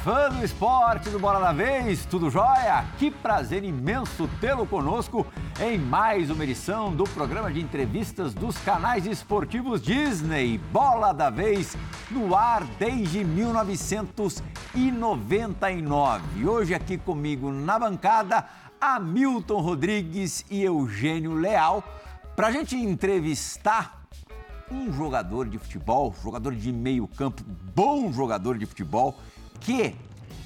Fã do esporte do Bola da Vez, tudo jóia? Que prazer imenso tê-lo conosco em mais uma edição do programa de entrevistas dos canais esportivos Disney, Bola da Vez, no ar desde 1999. Hoje aqui comigo na bancada, Hamilton Rodrigues e Eugênio Leal, para a gente entrevistar um jogador de futebol, jogador de meio campo, bom jogador de futebol, que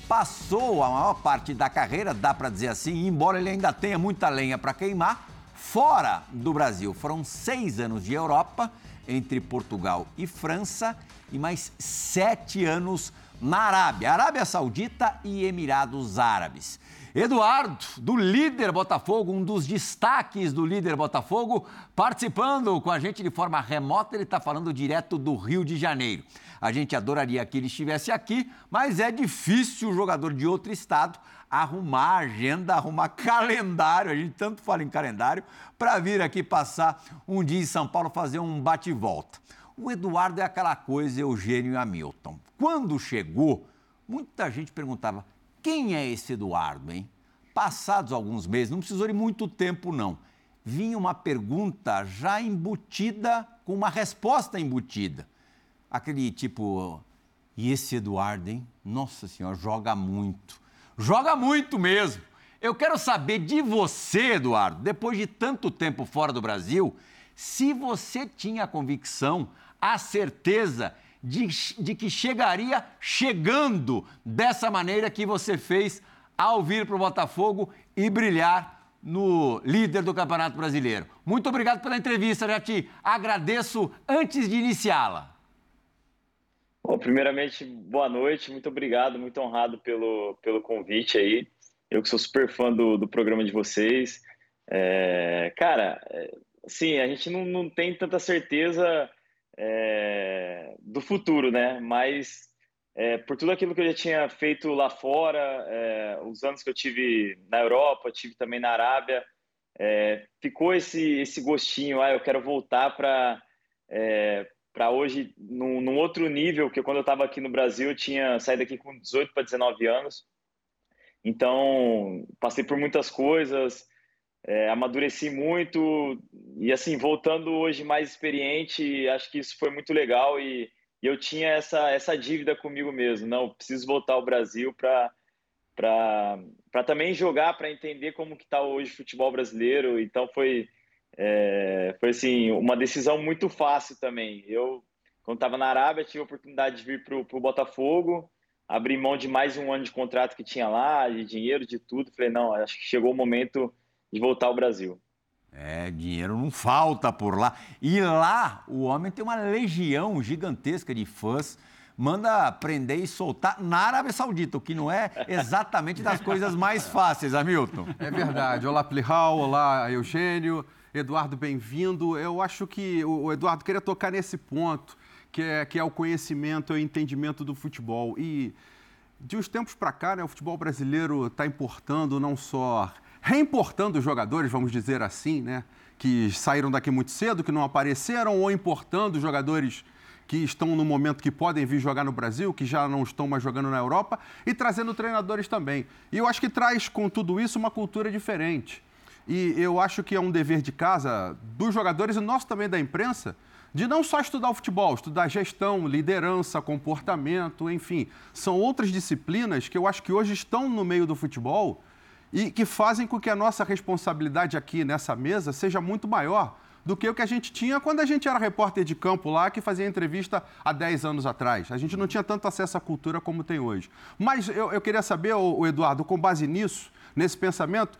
passou a maior parte da carreira, dá para dizer assim, embora ele ainda tenha muita lenha para queimar, fora do Brasil. Foram seis anos de Europa, entre Portugal e França, e mais sete anos na Arábia, Arábia Saudita e Emirados Árabes. Eduardo, do líder Botafogo, um dos destaques do líder Botafogo, participando com a gente de forma remota, ele está falando direto do Rio de Janeiro. A gente adoraria que ele estivesse aqui, mas é difícil o jogador de outro estado arrumar agenda, arrumar calendário, a gente tanto fala em calendário, para vir aqui passar um dia em São Paulo fazer um bate-volta. O Eduardo é aquela coisa, Eugênio e Hamilton. Quando chegou, muita gente perguntava quem é esse Eduardo, hein? Passados alguns meses, não precisou de muito tempo, não. Vinha uma pergunta já embutida, com uma resposta embutida. Aquele tipo, e esse Eduardo, hein? Nossa Senhora, joga muito. Joga muito mesmo. Eu quero saber de você, Eduardo, depois de tanto tempo fora do Brasil, se você tinha a convicção, a certeza de, de que chegaria chegando dessa maneira que você fez ao vir para o Botafogo e brilhar no líder do Campeonato Brasileiro. Muito obrigado pela entrevista, já te agradeço antes de iniciá-la. Bom, primeiramente, boa noite, muito obrigado, muito honrado pelo, pelo convite aí. Eu que sou super fã do, do programa de vocês. É, cara, é, sim, a gente não, não tem tanta certeza é, do futuro, né? Mas é, por tudo aquilo que eu já tinha feito lá fora, é, os anos que eu tive na Europa, tive também na Arábia, é, ficou esse, esse gostinho, ah, eu quero voltar para para hoje num, num, outro nível, que quando eu estava aqui no Brasil eu tinha saído aqui com 18 para 19 anos, então passei por muitas coisas, é, amadureci muito e assim voltando hoje mais experiente acho que isso foi muito legal e, e eu tinha essa essa dívida comigo mesmo não preciso voltar ao Brasil para para também jogar para entender como que está hoje o futebol brasileiro. Então foi é, foi assim uma decisão muito fácil também eu quando estava na Arábia tive a oportunidade de vir para o Botafogo abri mão de mais um ano de contrato que tinha lá de dinheiro de tudo falei não acho que chegou o momento de voltar ao Brasil. É, dinheiro não falta por lá. E lá o homem tem uma legião gigantesca de fãs. Manda prender e soltar na Arábia Saudita, o que não é exatamente das coisas mais fáceis, Hamilton. É verdade. Olá, Plihal. Olá, Eugênio. Eduardo, bem-vindo. Eu acho que o Eduardo queria tocar nesse ponto, que é, que é o conhecimento e o entendimento do futebol. E de uns tempos para cá, né, o futebol brasileiro está importando não só reimportando jogadores, vamos dizer assim, né? Que saíram daqui muito cedo, que não apareceram, ou importando jogadores que estão no momento que podem vir jogar no Brasil, que já não estão mais jogando na Europa, e trazendo treinadores também. E eu acho que traz com tudo isso uma cultura diferente. E eu acho que é um dever de casa dos jogadores e nosso também da imprensa de não só estudar o futebol, estudar gestão, liderança, comportamento, enfim. São outras disciplinas que eu acho que hoje estão no meio do futebol e que fazem com que a nossa responsabilidade aqui nessa mesa seja muito maior do que o que a gente tinha quando a gente era repórter de campo lá, que fazia entrevista há 10 anos atrás. A gente não tinha tanto acesso à cultura como tem hoje. Mas eu, eu queria saber, o Eduardo, com base nisso, nesse pensamento,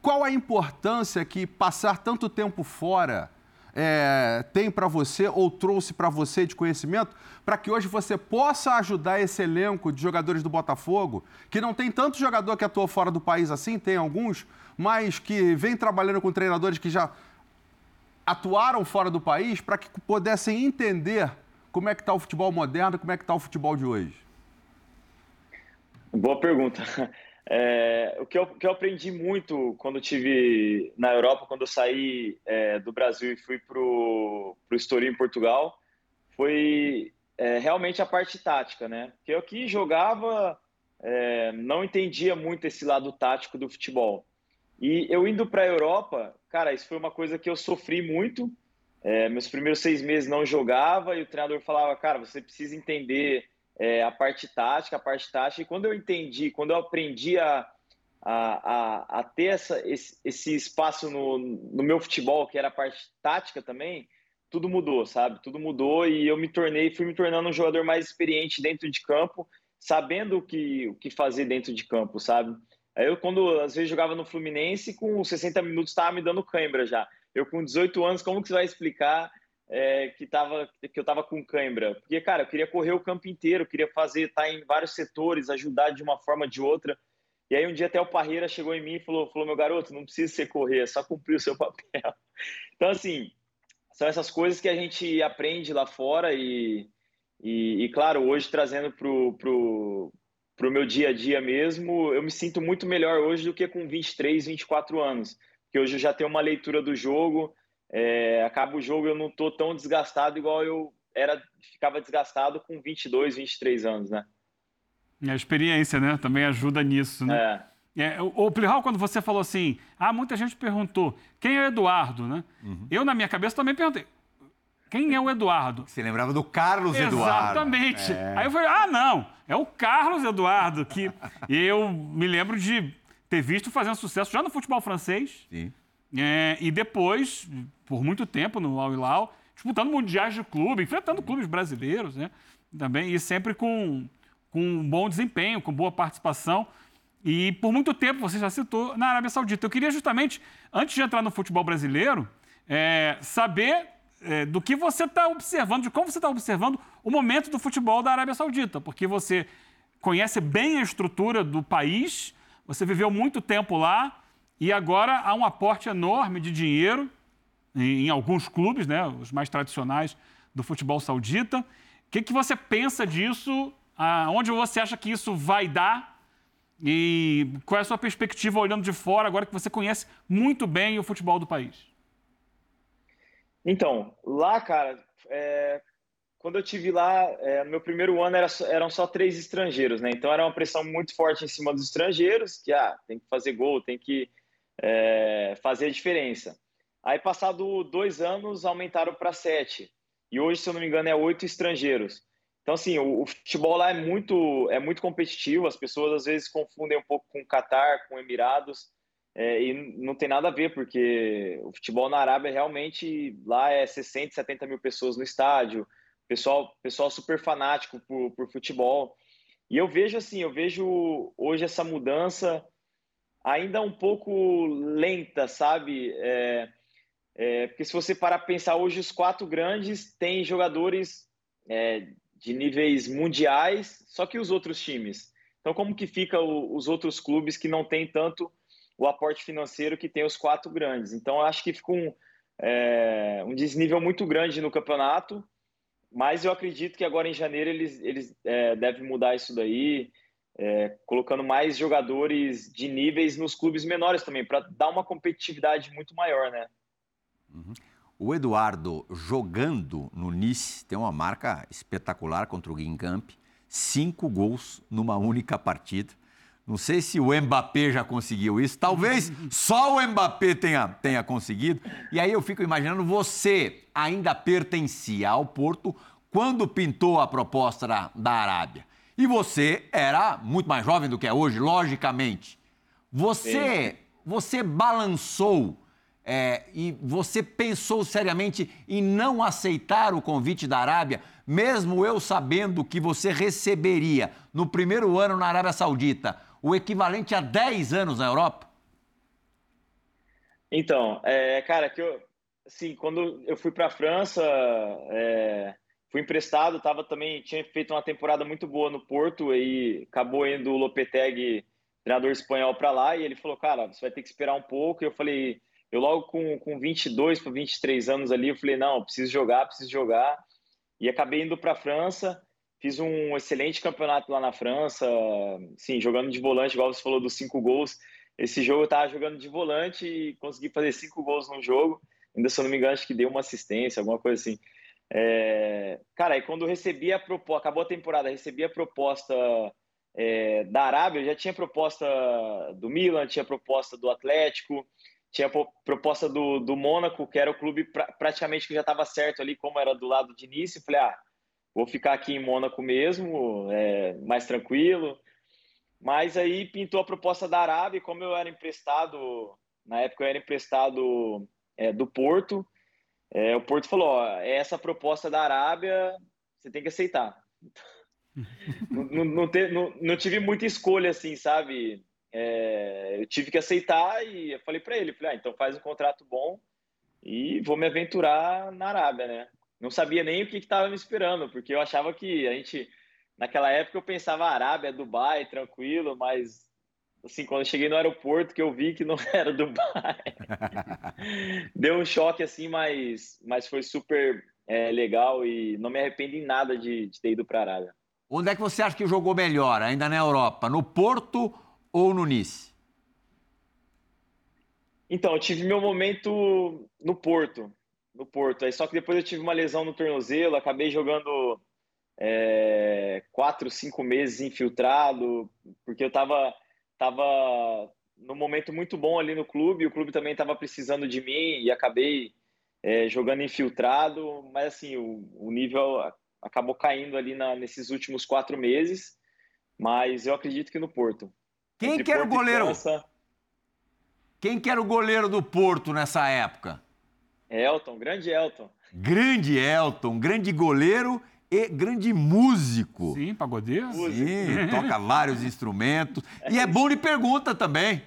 qual a importância que passar tanto tempo fora é, tem para você ou trouxe para você de conhecimento para que hoje você possa ajudar esse elenco de jogadores do Botafogo, que não tem tanto jogador que atua fora do país assim, tem alguns, mas que vem trabalhando com treinadores que já atuaram fora do país para que pudessem entender como é que está o futebol moderno, como é que está o futebol de hoje? Boa pergunta. É, o, que eu, que eu, aprendi muito quando tive na Europa, quando eu saí é, do Brasil e fui para o Estoril em Portugal, foi é, realmente a parte tática, né? Porque eu aqui jogava, é, não entendia muito esse lado tático do futebol. E eu indo para a Europa, cara, isso foi uma coisa que eu sofri muito. É, meus primeiros seis meses não jogava e o treinador falava, cara, você precisa entender é, a parte tática, a parte tática. E quando eu entendi, quando eu aprendi a, a, a, a ter essa, esse, esse espaço no, no meu futebol, que era a parte tática também, tudo mudou, sabe? Tudo mudou e eu me tornei, fui me tornando um jogador mais experiente dentro de campo, sabendo o que, o que fazer dentro de campo, sabe? Aí eu, quando às vezes jogava no Fluminense, com 60 minutos estava me dando cãibra já. Eu, com 18 anos, como que você vai explicar é, que, tava, que eu estava com cãibra? Porque, cara, eu queria correr o campo inteiro, queria fazer, estar tá em vários setores, ajudar de uma forma ou de outra. E aí um dia até o Parreira chegou em mim e falou, falou meu garoto, não precisa ser correr, é só cumprir o seu papel. Então, assim, são essas coisas que a gente aprende lá fora e, e, e claro, hoje trazendo para o para o meu dia a dia mesmo, eu me sinto muito melhor hoje do que com 23, 24 anos. Porque hoje eu já tenho uma leitura do jogo, é, acaba o jogo eu não estou tão desgastado igual eu era ficava desgastado com 22, 23 anos, né? A experiência, né? Também ajuda nisso, né? É. é o Plihal, quando você falou assim, ah, muita gente perguntou, quem é o Eduardo, né? Uhum. Eu, na minha cabeça, também perguntei, quem é o Eduardo? Você lembrava do Carlos Eduardo. Exatamente. É. Aí eu falei, ah, não, é o Carlos Eduardo, que eu me lembro de ter visto fazendo sucesso já no futebol francês. Sim. É, e depois, por muito tempo no Al Hilal, disputando mundiais de clube, enfrentando clubes brasileiros, né? Também, e sempre com, com um bom desempenho, com boa participação. E por muito tempo, você já citou, na Arábia Saudita. Eu queria justamente, antes de entrar no futebol brasileiro, é, saber é, do que você está observando, de como você está observando o momento do futebol da Arábia Saudita, porque você conhece bem a estrutura do país, você viveu muito tempo lá e agora há um aporte enorme de dinheiro em, em alguns clubes, né, os mais tradicionais do futebol saudita. O que, que você pensa disso? Aonde você acha que isso vai dar? E qual é a sua perspectiva olhando de fora, agora que você conhece muito bem o futebol do país? Então, lá, cara, é, quando eu tive lá, é, no meu primeiro ano era, eram só três estrangeiros, né? Então era uma pressão muito forte em cima dos estrangeiros, que ah, tem que fazer gol, tem que é, fazer a diferença. Aí, passado dois anos, aumentaram para sete. E hoje, se eu não me engano, é oito estrangeiros. Então, assim, o, o, futebol lá é muito, é muito competitivo. As pessoas às vezes confundem um pouco com o Catar, com Emirados. É, e não tem nada a ver, porque o futebol na Arábia realmente lá é 60, 70 mil pessoas no estádio, pessoal, pessoal super fanático por, por futebol. E eu vejo assim, eu vejo hoje essa mudança ainda um pouco lenta, sabe? É, é, porque se você parar para pensar hoje, os quatro grandes têm jogadores é, de níveis mundiais, só que os outros times. Então, como que fica o, os outros clubes que não têm tanto o aporte financeiro que tem os quatro grandes. Então, acho que fica um, é, um desnível muito grande no campeonato, mas eu acredito que agora em janeiro eles, eles é, devem mudar isso daí, é, colocando mais jogadores de níveis nos clubes menores também, para dar uma competitividade muito maior, né? Uhum. O Eduardo, jogando no Nice, tem uma marca espetacular contra o Guingamp, cinco gols numa única partida. Não sei se o Mbappé já conseguiu isso. Talvez só o Mbappé tenha, tenha conseguido. E aí eu fico imaginando, você ainda pertencia ao Porto quando pintou a proposta da, da Arábia. E você era muito mais jovem do que é hoje, logicamente. Você, você balançou é, e você pensou seriamente em não aceitar o convite da Arábia, mesmo eu sabendo que você receberia no primeiro ano na Arábia Saudita o equivalente a 10 anos na Europa? Então, é, cara, que eu, assim, quando eu fui para a França, é, fui emprestado, tava também tinha feito uma temporada muito boa no Porto e acabou indo o Lopetegui, treinador espanhol, para lá e ele falou, cara, você vai ter que esperar um pouco. E eu falei, eu logo com, com 22 para 23 anos ali, eu falei, não, preciso jogar, preciso jogar. E acabei indo para a França Fiz um excelente campeonato lá na França, sim, jogando de volante, igual você falou dos cinco gols. Esse jogo eu estava jogando de volante e consegui fazer cinco gols no jogo. Ainda, se eu não me engano, acho que deu uma assistência, alguma coisa assim. É, cara, aí quando recebi a proposta, acabou a temporada, recebi a proposta é, da Arábia, eu já tinha proposta do Milan, tinha proposta do Atlético, tinha proposta do, do Mônaco, que era o clube pra, praticamente que já estava certo ali, como era do lado de Nice. Falei, ah, vou ficar aqui em Mônaco mesmo, é, mais tranquilo. Mas aí pintou a proposta da Arábia, como eu era emprestado, na época eu era emprestado é, do Porto, é, o Porto falou: ó, é essa proposta da Arábia, você tem que aceitar. não, não, não, não, tive muita escolha, assim, sabe? É, eu tive que aceitar e eu falei para ele: falei, ah, então faz um contrato bom e vou me aventurar na Arábia, né? Não sabia nem o que estava me esperando, porque eu achava que a gente, naquela época, eu pensava Arábia, Dubai, tranquilo, mas assim, quando eu cheguei no aeroporto que eu vi que não era Dubai. Deu um choque assim, mas, mas foi super é, legal e não me arrependo em nada de, de ter ido para a Arábia. Onde é que você acha que jogou melhor, ainda na Europa? No Porto ou no Nice? Então, eu tive meu momento no Porto. No Porto. Aí, só que depois eu tive uma lesão no tornozelo, acabei jogando é, quatro, cinco meses infiltrado, porque eu estava estava num momento muito bom ali no clube, o clube também estava precisando de mim e acabei é, jogando infiltrado, mas assim, o, o nível acabou caindo ali na, nesses últimos quatro meses, mas eu acredito que no Porto. Quem que era o goleiro? França, Quem que era o goleiro do Porto nessa época? Elton, grande Elton. Grande Elton, grande goleiro e grande músico. Sim, pagodeiro. Sim, toca vários instrumentos. E é bom de pergunta também.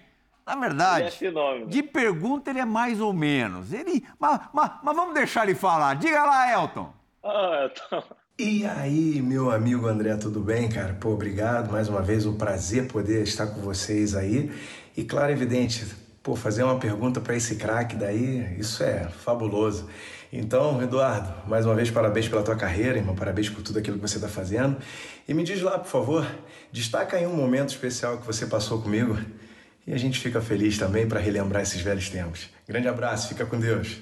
Na verdade, é de pergunta ele é mais ou menos. Ele, mas, mas, mas vamos deixar ele falar. Diga lá, Elton. Ah, Elton. E aí, meu amigo André, tudo bem, cara? Pô, obrigado mais uma vez, um prazer poder estar com vocês aí. E claro, evidente, pô, fazer uma pergunta para esse craque daí, isso é fabuloso. Então, Eduardo, mais uma vez parabéns pela tua carreira, irmão, parabéns por tudo aquilo que você está fazendo. E me diz lá, por favor, destaca aí um momento especial que você passou comigo e a gente fica feliz também para relembrar esses velhos tempos. Grande abraço, fica com Deus.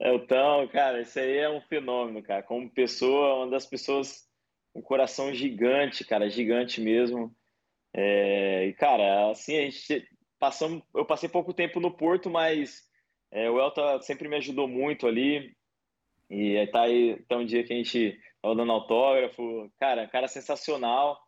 Então, cara, isso aí é um fenômeno, cara. Como pessoa, uma das pessoas um coração gigante, cara, gigante mesmo. É, e, cara, assim, a gente passamos, eu passei pouco tempo no Porto, mas é, o Elton sempre me ajudou muito ali. E tá aí tá um dia que a gente tava dando autógrafo. Cara, cara sensacional.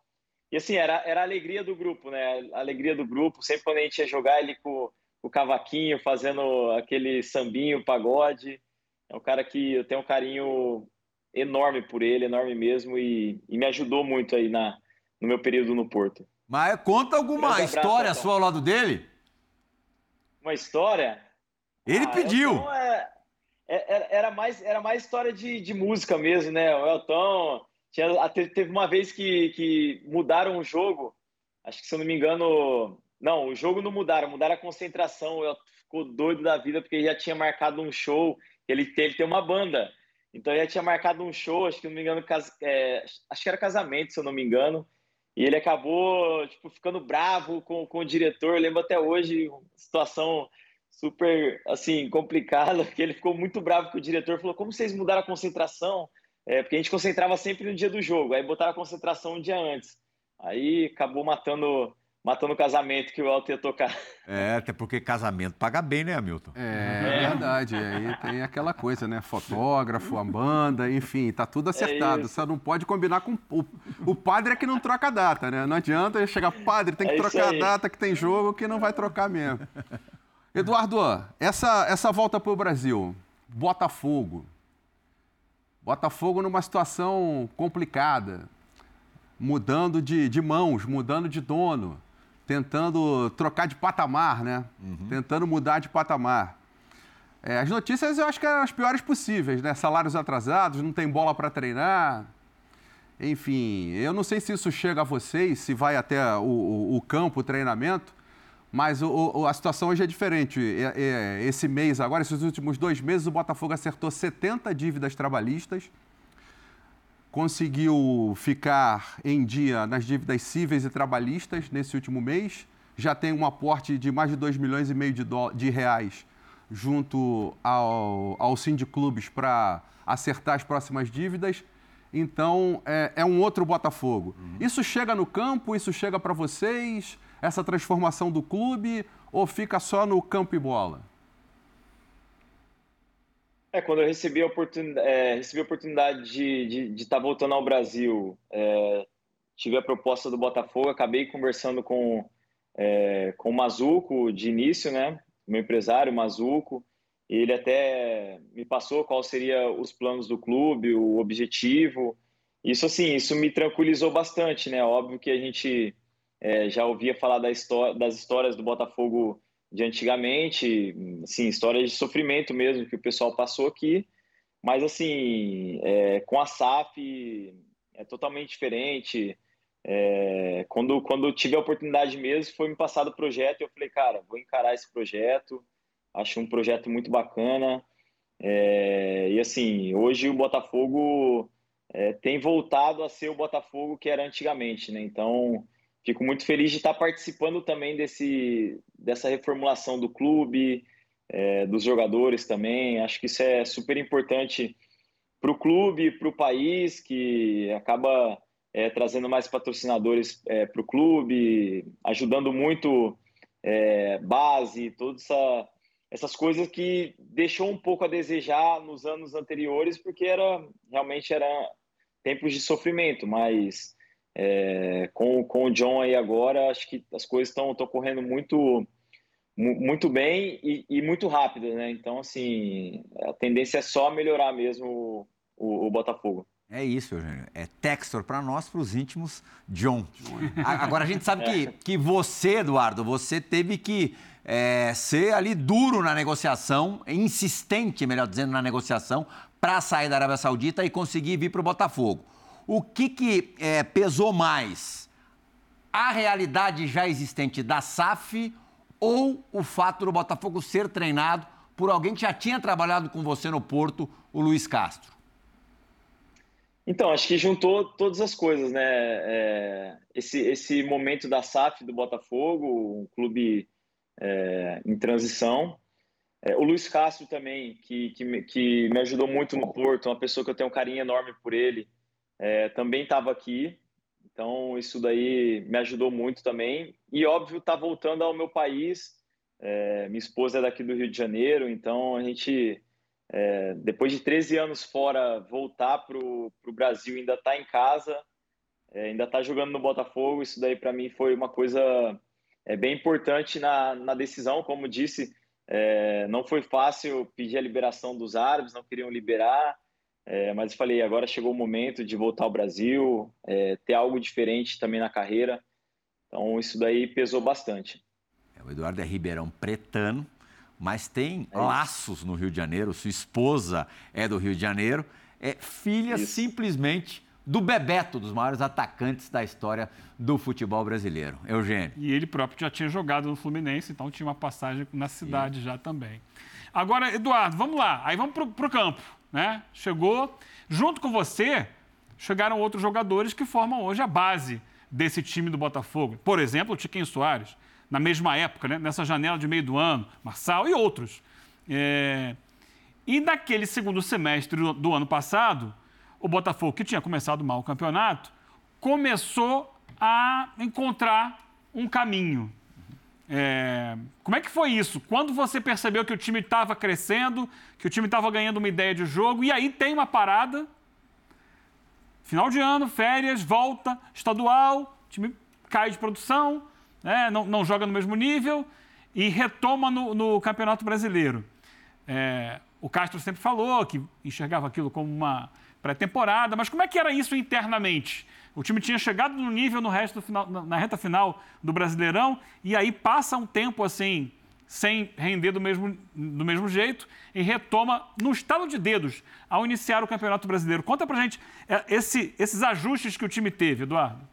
E assim, era, era a alegria do grupo, né? A alegria do grupo. Sempre quando a gente ia jogar ele com, com o cavaquinho, fazendo aquele sambinho, pagode. É um cara que eu tenho um carinho enorme por ele, enorme mesmo. E, e me ajudou muito aí na, no meu período no Porto. Mas conta alguma história sua ao lado dele? Uma história? Ele ah, pediu. Elton é, é, é, era, mais, era mais história de, de música mesmo, né? O Elton tinha, teve uma vez que, que mudaram o jogo. Acho que, se eu não me engano. Não, o jogo não mudaram, mudaram a concentração. O Elton ficou doido da vida porque ele já tinha marcado um show. Ele teve ter uma banda. Então ele já tinha marcado um show, acho que não me engano, cas... É, acho que era casamento, se eu não me engano. E ele acabou tipo, ficando bravo com, com o diretor. Eu lembro até hoje, situação super assim complicada, que ele ficou muito bravo com o diretor, falou: "Como vocês mudaram a concentração?" É, porque a gente concentrava sempre no dia do jogo, aí botaram a concentração um dia antes. Aí acabou matando matando o casamento que o Elton ia tocar. É, até porque casamento paga bem, né, Hamilton? É, é. verdade. Aí tem aquela coisa, né? Fotógrafo, a banda, enfim, tá tudo acertado. É Só não pode combinar com. O, o padre é que não troca a data, né? Não adianta chegar, padre, tem que é trocar a data que tem jogo que não vai trocar mesmo. Eduardo, essa, essa volta para o Brasil, Botafogo. Botafogo numa situação complicada, mudando de, de mãos, mudando de dono, tentando trocar de patamar, né? Uhum. Tentando mudar de patamar. É, as notícias eu acho que eram as piores possíveis, né? Salários atrasados, não tem bola para treinar. Enfim, eu não sei se isso chega a vocês, se vai até o, o, o campo, o treinamento, mas o, a situação hoje é diferente. É, é, esse mês, agora, esses últimos dois meses, o Botafogo acertou 70 dívidas trabalhistas, conseguiu ficar em dia nas dívidas cíveis e trabalhistas nesse último mês, já tem um aporte de mais de 2 milhões e meio de, do, de reais junto ao, ao Clubes para acertar as próximas dívidas. Então, é, é um outro Botafogo. Uhum. Isso chega no campo, isso chega para vocês, essa transformação do clube, ou fica só no campo e bola? É, quando eu recebi a oportunidade, é, recebi a oportunidade de estar tá voltando ao Brasil, é, tive a proposta do Botafogo, acabei conversando com, é, com o Mazuco de início, né? Meu empresário, Mazuco. Ele até me passou qual seria os planos do clube, o objetivo. Isso assim, isso me tranquilizou bastante, né? Óbvio que a gente é, já ouvia falar da das histórias do Botafogo de antigamente, assim, histórias de sofrimento mesmo que o pessoal passou aqui. Mas assim, é, com a SAF é totalmente diferente. É, quando, quando tive a oportunidade mesmo, foi me passado o projeto e eu falei, cara, vou encarar esse projeto. Acho um projeto muito bacana. É, e assim, hoje o Botafogo é, tem voltado a ser o Botafogo que era antigamente, né? Então, fico muito feliz de estar participando também desse, dessa reformulação do clube, é, dos jogadores também. Acho que isso é super importante para o clube, para o país, que acaba é, trazendo mais patrocinadores é, para o clube, ajudando muito é, base, toda essa essas coisas que deixou um pouco a desejar nos anos anteriores, porque era realmente era tempos de sofrimento, mas é, com, com o John aí agora, acho que as coisas estão correndo muito muito bem e, e, muito rápido, né? Então, assim, a tendência é só melhorar mesmo o, o Botafogo. É isso, Eugênio. É Textor para nós, para os íntimos, John. Agora, a gente sabe que, é. que você, Eduardo, você teve que é, ser ali duro na negociação, insistente, melhor dizendo, na negociação, para sair da Arábia Saudita e conseguir vir para o Botafogo. O que, que é, pesou mais? A realidade já existente da SAF ou o fato do Botafogo ser treinado por alguém que já tinha trabalhado com você no Porto, o Luiz Castro? Então, acho que juntou todas as coisas, né? É, esse, esse momento da SAF do Botafogo, um clube é, em transição. É, o Luiz Castro também, que, que, que, me ajudou muito no Porto, uma pessoa que eu tenho um carinho enorme por ele, é, também estava aqui. Então, isso daí me ajudou muito também. E, óbvio, tá voltando ao meu país. É, minha esposa é daqui do Rio de Janeiro, então a gente, é, depois de 13 anos fora, voltar para o Brasil, ainda tá em casa, é, ainda tá jogando no Botafogo. Isso daí, para mim, foi uma coisa é bem importante na, na decisão, como disse, é, não foi fácil pedir a liberação dos árabes, não queriam liberar, é, mas eu falei, agora chegou o momento de voltar ao Brasil, é, ter algo diferente também na carreira, então isso daí pesou bastante. É, o Eduardo é ribeirão pretano, mas tem é laços no Rio de Janeiro, sua esposa é do Rio de Janeiro, é filha isso. simplesmente do Bebeto, dos maiores atacantes da história do futebol brasileiro. Eugênio. E ele próprio já tinha jogado no Fluminense, então tinha uma passagem na cidade Sim. já também. Agora, Eduardo, vamos lá. Aí vamos para o campo. Né? Chegou, junto com você, chegaram outros jogadores que formam hoje a base desse time do Botafogo. Por exemplo, o Tiquinho Soares, na mesma época, né? nessa janela de meio do ano, Marçal e outros. É... E naquele segundo semestre do ano passado, o Botafogo, que tinha começado mal o campeonato, começou a encontrar um caminho. É, como é que foi isso? Quando você percebeu que o time estava crescendo, que o time estava ganhando uma ideia de jogo, e aí tem uma parada, final de ano, férias, volta, estadual, o time cai de produção, né, não, não, joga no mesmo nível e retoma no, no Campeonato Brasileiro. É, o Castro sempre falou que enxergava aquilo como uma pré-temporada, mas como é que era isso internamente? O time tinha chegado no nível no resto final, na reta final do Brasileirão e aí passa um tempo assim sem render do mesmo, do mesmo jeito e retoma no estalo de dedos ao iniciar o Campeonato Brasileiro. Conta pra gente é, esse, esses ajustes que o time teve, Eduardo.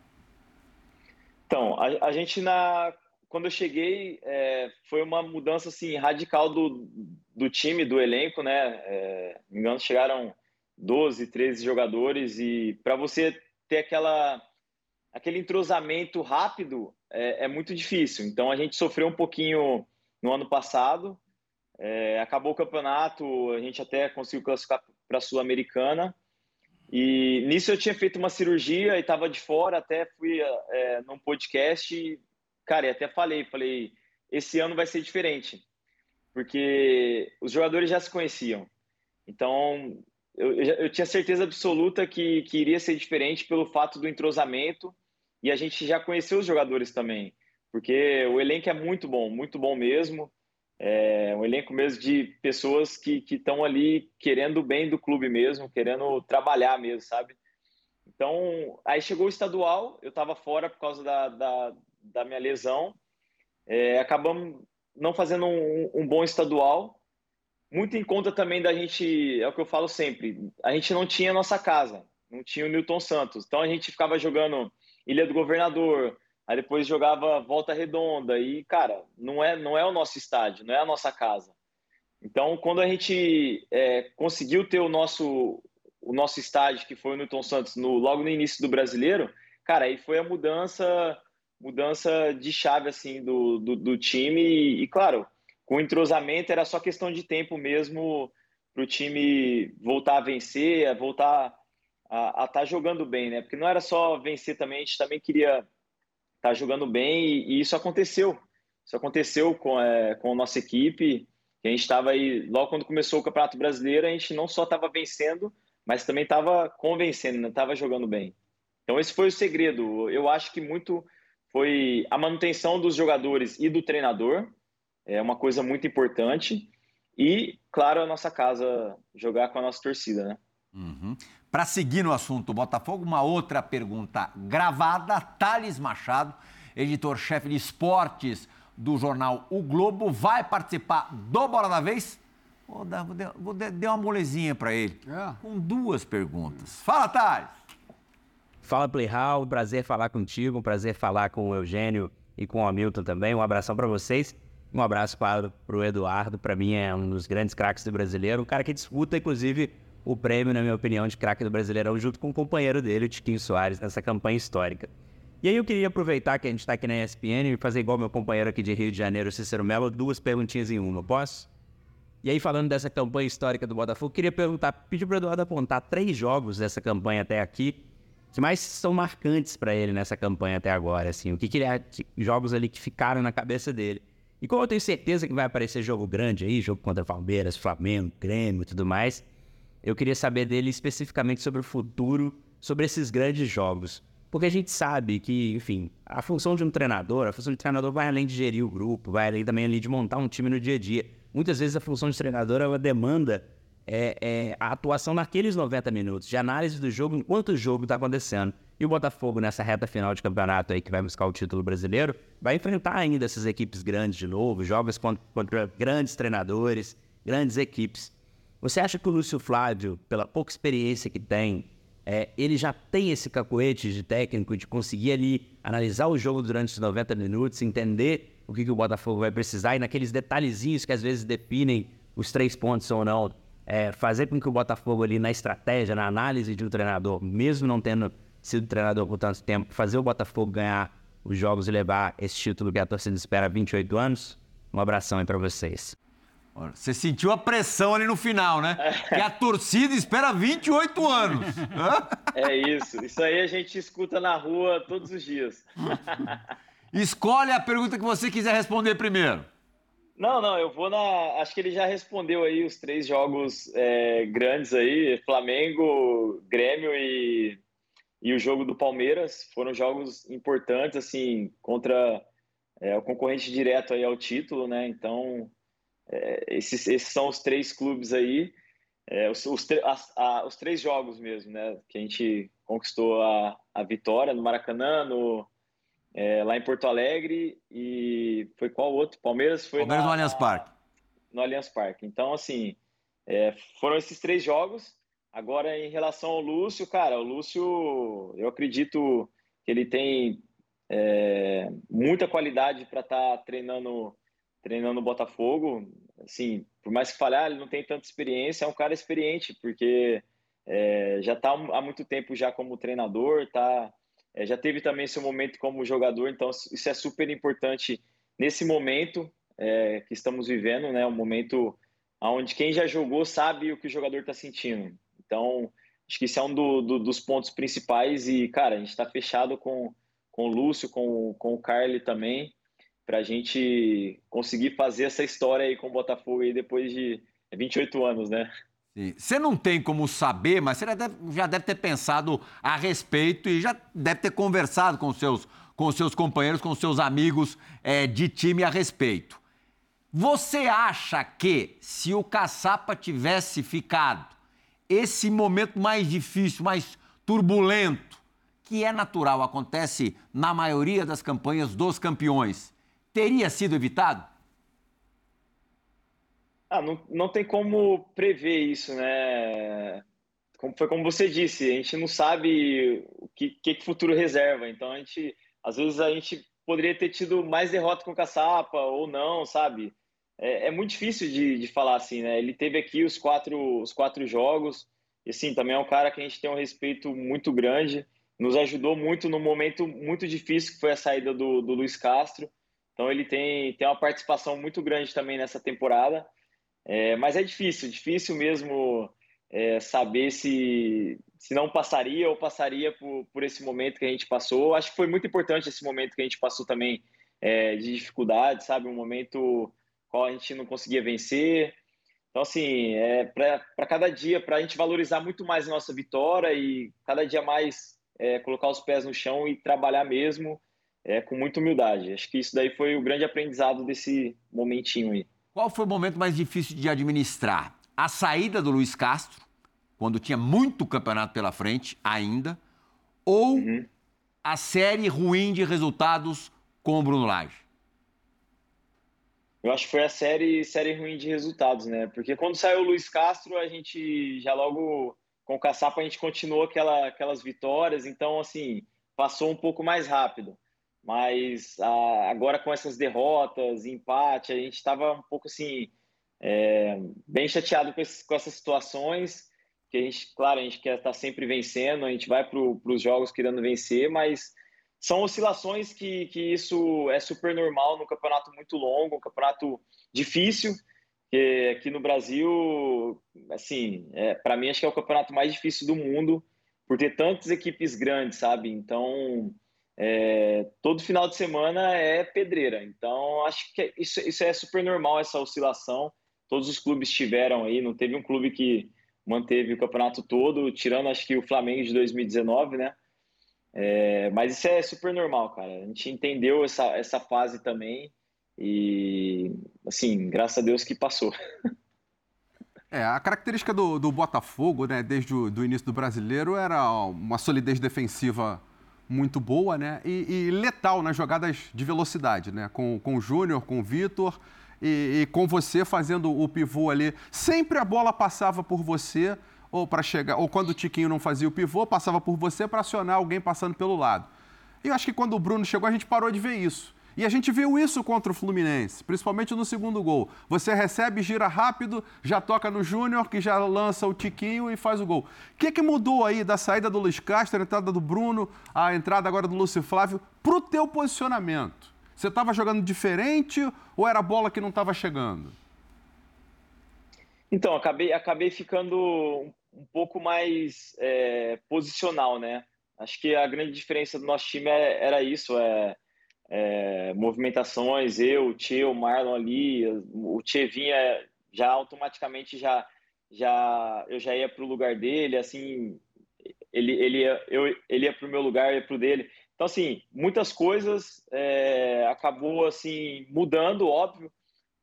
Então, a, a gente na quando eu cheguei é, foi uma mudança assim radical do, do time, do elenco, né? É, me engano, chegaram 12, 13 jogadores e para você ter aquela aquele entrosamento rápido é, é, muito difícil. Então a gente sofreu um pouquinho no ano passado, é, acabou o campeonato, a gente até conseguiu classificar para a Sul-Americana. E nisso eu tinha feito uma cirurgia e estava de fora, até fui é, num podcast, e, cara, e até falei, falei, esse ano vai ser diferente, porque os jogadores já se conheciam. Então, eu, eu tinha certeza absoluta que, que iria ser diferente pelo fato do entrosamento e a gente já conheceu os jogadores também, porque o elenco é muito bom, muito bom mesmo. É um elenco mesmo de pessoas que estão ali querendo o bem do clube mesmo, querendo trabalhar mesmo, sabe? Então, aí chegou o estadual, eu estava fora por causa da, da, da minha lesão, é, acabamos não fazendo um, um, bom estadual, muito em conta também da gente, é o que eu falo sempre, a gente não tinha nossa casa, não tinha o Newton Santos, então a gente ficava jogando Ilha do Governador, aí depois jogava Volta Redonda e cara, não é não é o nosso estádio, não é a nossa casa. Então, quando a gente é, conseguiu ter o nosso o nosso estádio que foi o Newton Santos no logo no início do Brasileiro, cara, aí foi a mudança mudança de chave assim do, do, do time e, e, claro, com entrosamento era só questão de tempo mesmo para o time voltar a vencer, voltar a estar tá jogando bem, né? Porque não era só vencer também, a gente também queria tá jogando bem e, e isso aconteceu. Isso aconteceu com, é, com a nossa equipe. a gente estava aí, logo quando começou o Campeonato Brasileiro, a gente não só estava vencendo, mas também estava convencendo, estava né? jogando bem. Então esse foi o segredo. Eu acho que muito foi a manutenção dos jogadores e do treinador, é uma coisa muito importante. E, claro, a nossa casa jogar com a nossa torcida, né? Uhum. Para seguir no assunto Botafogo, uma outra pergunta gravada. Thales Machado, editor-chefe de esportes do jornal O Globo, vai participar do Bola da Vez? Vou dar, vou dar, vou dar uma molezinha para ele, é. com duas perguntas. Fala, Thales! Fala, Playhall. Prazer falar contigo, um prazer falar com o Eugênio e com o Hamilton também. Um abração para vocês. Um abraço para o Eduardo. Para mim é um dos grandes craques do brasileiro. Um cara que disputa, inclusive, o prêmio, na minha opinião, de craque do Brasileirão, junto com o companheiro dele, o Tiquinho Soares, nessa campanha histórica. E aí eu queria aproveitar que a gente está aqui na ESPN e fazer igual meu companheiro aqui de Rio de Janeiro, Cícero Melo, duas perguntinhas em uma, posso? E aí, falando dessa campanha histórica do Botafogo, queria perguntar, pedir para o Eduardo apontar três jogos dessa campanha até aqui, que mais são marcantes para ele nessa campanha até agora, assim, o que, que ele, jogos ali que ficaram na cabeça dele. E como eu tenho certeza que vai aparecer jogo grande aí, jogo contra Palmeiras, Flamengo, Grêmio e tudo mais, eu queria saber dele especificamente sobre o futuro, sobre esses grandes jogos. Porque a gente sabe que, enfim, a função de um treinador, a função de treinador vai além de gerir o grupo, vai além também ali de montar um time no dia a dia. Muitas vezes a função de treinador ela demanda é, é, a atuação naqueles 90 minutos, de análise do jogo enquanto o jogo está acontecendo. E o Botafogo, nessa reta final de campeonato aí, que vai buscar o título brasileiro, vai enfrentar ainda essas equipes grandes de novo, jogos contra, contra grandes treinadores, grandes equipes. Você acha que o Lúcio Flávio, pela pouca experiência que tem, é, ele já tem esse cacuete de técnico de conseguir ali analisar o jogo durante os 90 minutos, entender o que, que o Botafogo vai precisar e naqueles detalhezinhos que às vezes definem os três pontos ou não, é, fazer com que o Botafogo ali na estratégia, na análise de um treinador, mesmo não tendo sido treinador por tanto tempo, fazer o Botafogo ganhar os jogos e levar esse título que a torcida espera há 28 anos? Um abração aí para vocês. Você sentiu a pressão ali no final, né? Que a torcida espera 28 anos. É isso. Isso aí a gente escuta na rua todos os dias. Escolhe a pergunta que você quiser responder primeiro. Não, não, eu vou na. Acho que ele já respondeu aí os três jogos é, grandes aí: Flamengo, Grêmio e, e o jogo do Palmeiras. Foram jogos importantes, assim, contra é, o concorrente direto aí ao título, né? Então, é, esses, esses, são os três clubes aí, é, os, os, a, os, três jogos mesmo, né? Que a gente conquistou a, a vitória no Maracanã, no, é, lá em Porto Alegre e foi qual outro? Palmeiras foi Palmeiras na, no Allianz Parque. No Allianz Parque. Então, assim, é, foram esses três jogos. Agora, em relação ao Lúcio, cara, o Lúcio, eu acredito que ele tem é, muita qualidade para estar tá treinando treinando o Botafogo. Assim, por mais que falhar, ele não tem tanta experiência, é um cara experiente, porque é, já está há muito tempo já como treinador, tá, é, já teve também seu momento como jogador, então isso é super importante nesse momento, é, que estamos vivendo, né? Um momento onde quem já jogou sabe o que o jogador está sentindo. Então, acho que isso é um do, do, dos pontos principais e, cara, a gente está fechado com, com o Lúcio, com, com o Carly também, para a gente conseguir fazer essa história aí com o Botafogo aí depois de 28 anos, né? Você não tem como saber, mas você já deve, já deve, ter pensado a respeito e já deve ter conversado com seus, com seus companheiros, com seus amigos é, de time a respeito. Você acha que se o Caçapa tivesse ficado esse momento mais difícil, mais turbulento, que é natural, acontece na maioria das campanhas dos campeões, teria sido evitado? Ah, não, não tem como prever isso, né? Como, foi como você disse, a gente não sabe o que, que, futuro reserva. Então, a gente, às vezes, a gente poderia ter tido mais derrota com o Caçapa ou não, sabe? É, é muito difícil de, de, falar assim, né? Ele teve aqui os quatro, os quatro jogos, e assim, também é um cara que a gente tem um respeito muito grande, nos ajudou muito no momento muito difícil que foi a saída do, do Luiz Castro. Então, ele tem, tem uma participação muito grande também nessa temporada. É, mas é difícil, difícil mesmo é, saber se, se não passaria ou passaria por, por esse momento que a gente passou. Acho que foi muito importante esse momento que a gente passou também é, de dificuldade, sabe? Um momento qual a gente não conseguia vencer. Então, assim, é para cada dia, para a gente valorizar muito mais a nossa vitória e cada dia mais é, colocar os pés no chão e trabalhar mesmo é, com muita humildade. Acho que isso daí foi o grande aprendizado desse momentinho aí. Qual foi o momento mais difícil de administrar? A saída do Luiz Castro, quando tinha muito campeonato pela frente ainda, ou uhum. a série ruim de resultados com o Bruno Lage? Eu acho que foi a série, série ruim de resultados, né? Porque quando saiu o Luiz Castro, a gente já logo com o Caçapa a gente continuou aquela, aquelas vitórias, então assim, passou um pouco mais rápido. Mas a, agora com essas derrotas, empate, a gente estava um pouco assim, é, bem chateado com, esse, com, essas situações. Que a gente, claro, a gente quer estar sempre vencendo, a gente vai para os jogos querendo vencer, mas são oscilações que, que isso é super normal no campeonato muito longo, um campeonato difícil, que aqui no Brasil, assim, é, para mim acho que é o campeonato mais difícil do mundo, por ter tantas equipes grandes, sabe? Então, é, todo final de semana é pedreira. Então, acho que isso, isso é super normal, essa oscilação. Todos os clubes tiveram aí, não teve um clube que manteve o campeonato todo, tirando acho que o Flamengo de 2019, né? É, mas isso é super normal, cara. A gente entendeu essa, essa fase também e, assim, graças a Deus que passou. É, a característica do, do Botafogo, né, desde o do início do brasileiro, era uma solidez defensiva muito boa, né? E, e, letal nas jogadas de velocidade, né? Com, com o Júnior, com o Vitor e, e, com você fazendo o pivô ali. Sempre a bola passava por você, ou para chegar, ou quando o Tiquinho não fazia o pivô, passava por você para acionar alguém passando pelo lado. E eu acho que quando o Bruno chegou, a gente parou de ver isso. E a gente viu isso contra o Fluminense, principalmente no segundo gol. Você recebe, gira rápido, já toca no Júnior, que já lança o tiquinho e faz o gol. O que, que mudou aí da saída do Luiz Castro, a entrada do Bruno, a entrada agora do Lúcio Flávio, para o teu posicionamento? Você estava jogando diferente ou era bola que não estava chegando? Então, acabei, acabei ficando um pouco mais é, posicional, né? Acho que a grande diferença do nosso time é, era isso, é é, movimentações, eu, o Tchê, o Marlon ali, o Tchê vinha já automaticamente já já eu já ia para o lugar dele, assim, ele ele ia, eu, ele ia para o meu lugar, ia para o dele. Então assim, muitas coisas é, acabou assim mudando, óbvio,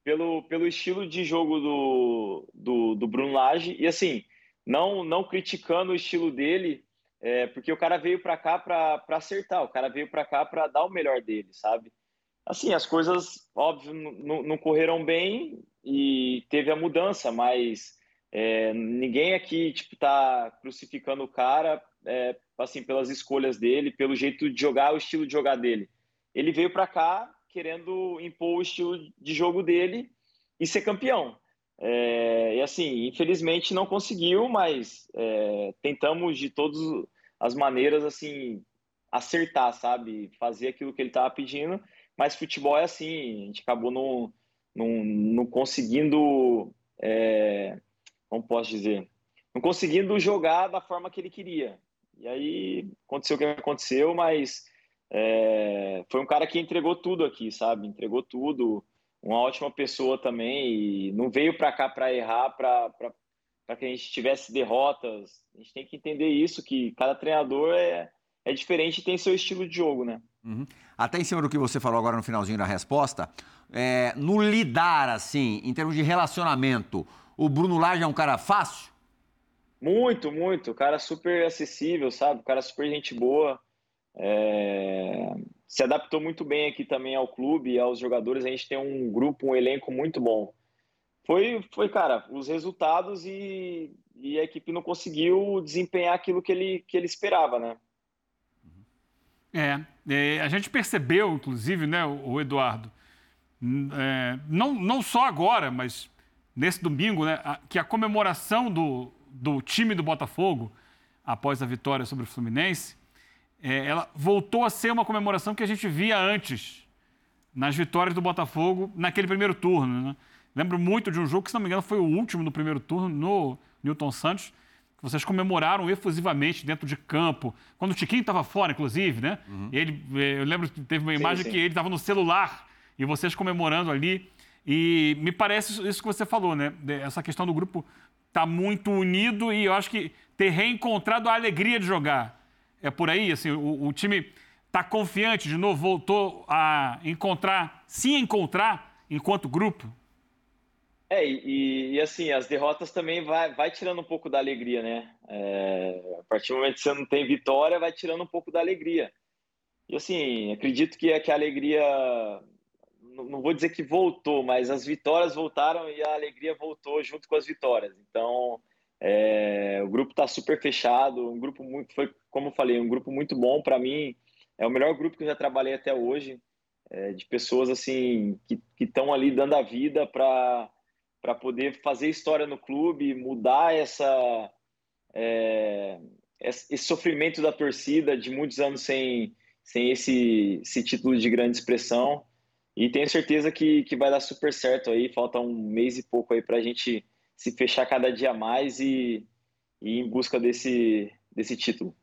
pelo pelo estilo de jogo do do, do Bruno Lage e assim não não criticando o estilo dele é, porque o cara veio para cá para acertar, o cara veio para cá para dar o melhor dele, sabe? Assim, as coisas, óbvio, não correram bem e teve a mudança, mas é, ninguém aqui, tipo, tá crucificando o cara, é, assim, pelas escolhas dele, pelo jeito de jogar, o estilo de jogar dele. Ele veio para cá querendo impor o estilo de jogo dele e ser campeão. É, e assim, infelizmente não conseguiu, mas é, tentamos de todas as maneiras assim acertar, sabe? Fazer aquilo que ele estava pedindo. Mas futebol é assim, a gente acabou não, não, não conseguindo, é, como posso dizer, não conseguindo jogar da forma que ele queria. E aí aconteceu o que aconteceu, mas é, foi um cara que entregou tudo aqui, sabe? Entregou tudo, uma ótima pessoa também e não veio para cá para errar, para que a gente tivesse derrotas. A gente tem que entender isso, que cada treinador é, é diferente e tem seu estilo de jogo, né? Uhum. Até em cima do que você falou agora no finalzinho da resposta, é, no lidar, assim, em termos de relacionamento, o Bruno Lage é um cara fácil? Muito, muito. O cara super acessível, sabe? O cara super gente boa. É... Se adaptou muito bem aqui também ao clube e aos jogadores. A gente tem um grupo, um elenco muito bom. Foi, foi cara, os resultados e, e a equipe não conseguiu desempenhar aquilo que ele, que ele esperava, né? É, é, a gente percebeu, inclusive, né, o, Eduardo, é, não, não só agora, mas nesse domingo, né, a, que a comemoração do, do time do Botafogo, após a vitória sobre o Fluminense, é, ela voltou a ser uma comemoração que a gente via antes, nas vitórias do Botafogo, naquele primeiro turno. Né? Lembro muito de um jogo que, se não me engano, foi o último no primeiro turno, no Newton Santos, vocês comemoraram efusivamente dentro de campo. Quando o Tiquinho estava fora, inclusive, né? Uhum. Ele, eh, eu lembro que teve uma imagem sim, sim. que ele estava no celular e vocês comemorando ali. E me parece isso que você falou, né? Essa questão do grupo tá muito unido e eu acho que ter reencontrado a alegria de jogar. É por aí, assim, o, o time está confiante de novo, voltou a encontrar, se encontrar enquanto grupo. É, e, e, assim, as derrotas também vai, vai tirando um pouco da alegria, né? É, a partir do momento que você não tem vitória, vai tirando um pouco da alegria. E assim, acredito que, que a alegria, não vou dizer que voltou, mas as vitórias voltaram e a alegria voltou junto com as vitórias. Então, é, o grupo está super fechado, um grupo muito, foi, como eu falei, um grupo muito bom para mim. É o melhor grupo que eu já trabalhei até hoje, é, de pessoas assim que estão ali dando a vida para para poder fazer história no clube, mudar essa, é, esse sofrimento da torcida de muitos anos sem, sem esse, esse título de grande expressão. E tenho certeza que, que vai dar super certo aí. Falta um mês e pouco aí para a gente se fechar cada dia mais e, e ir em busca desse, desse título.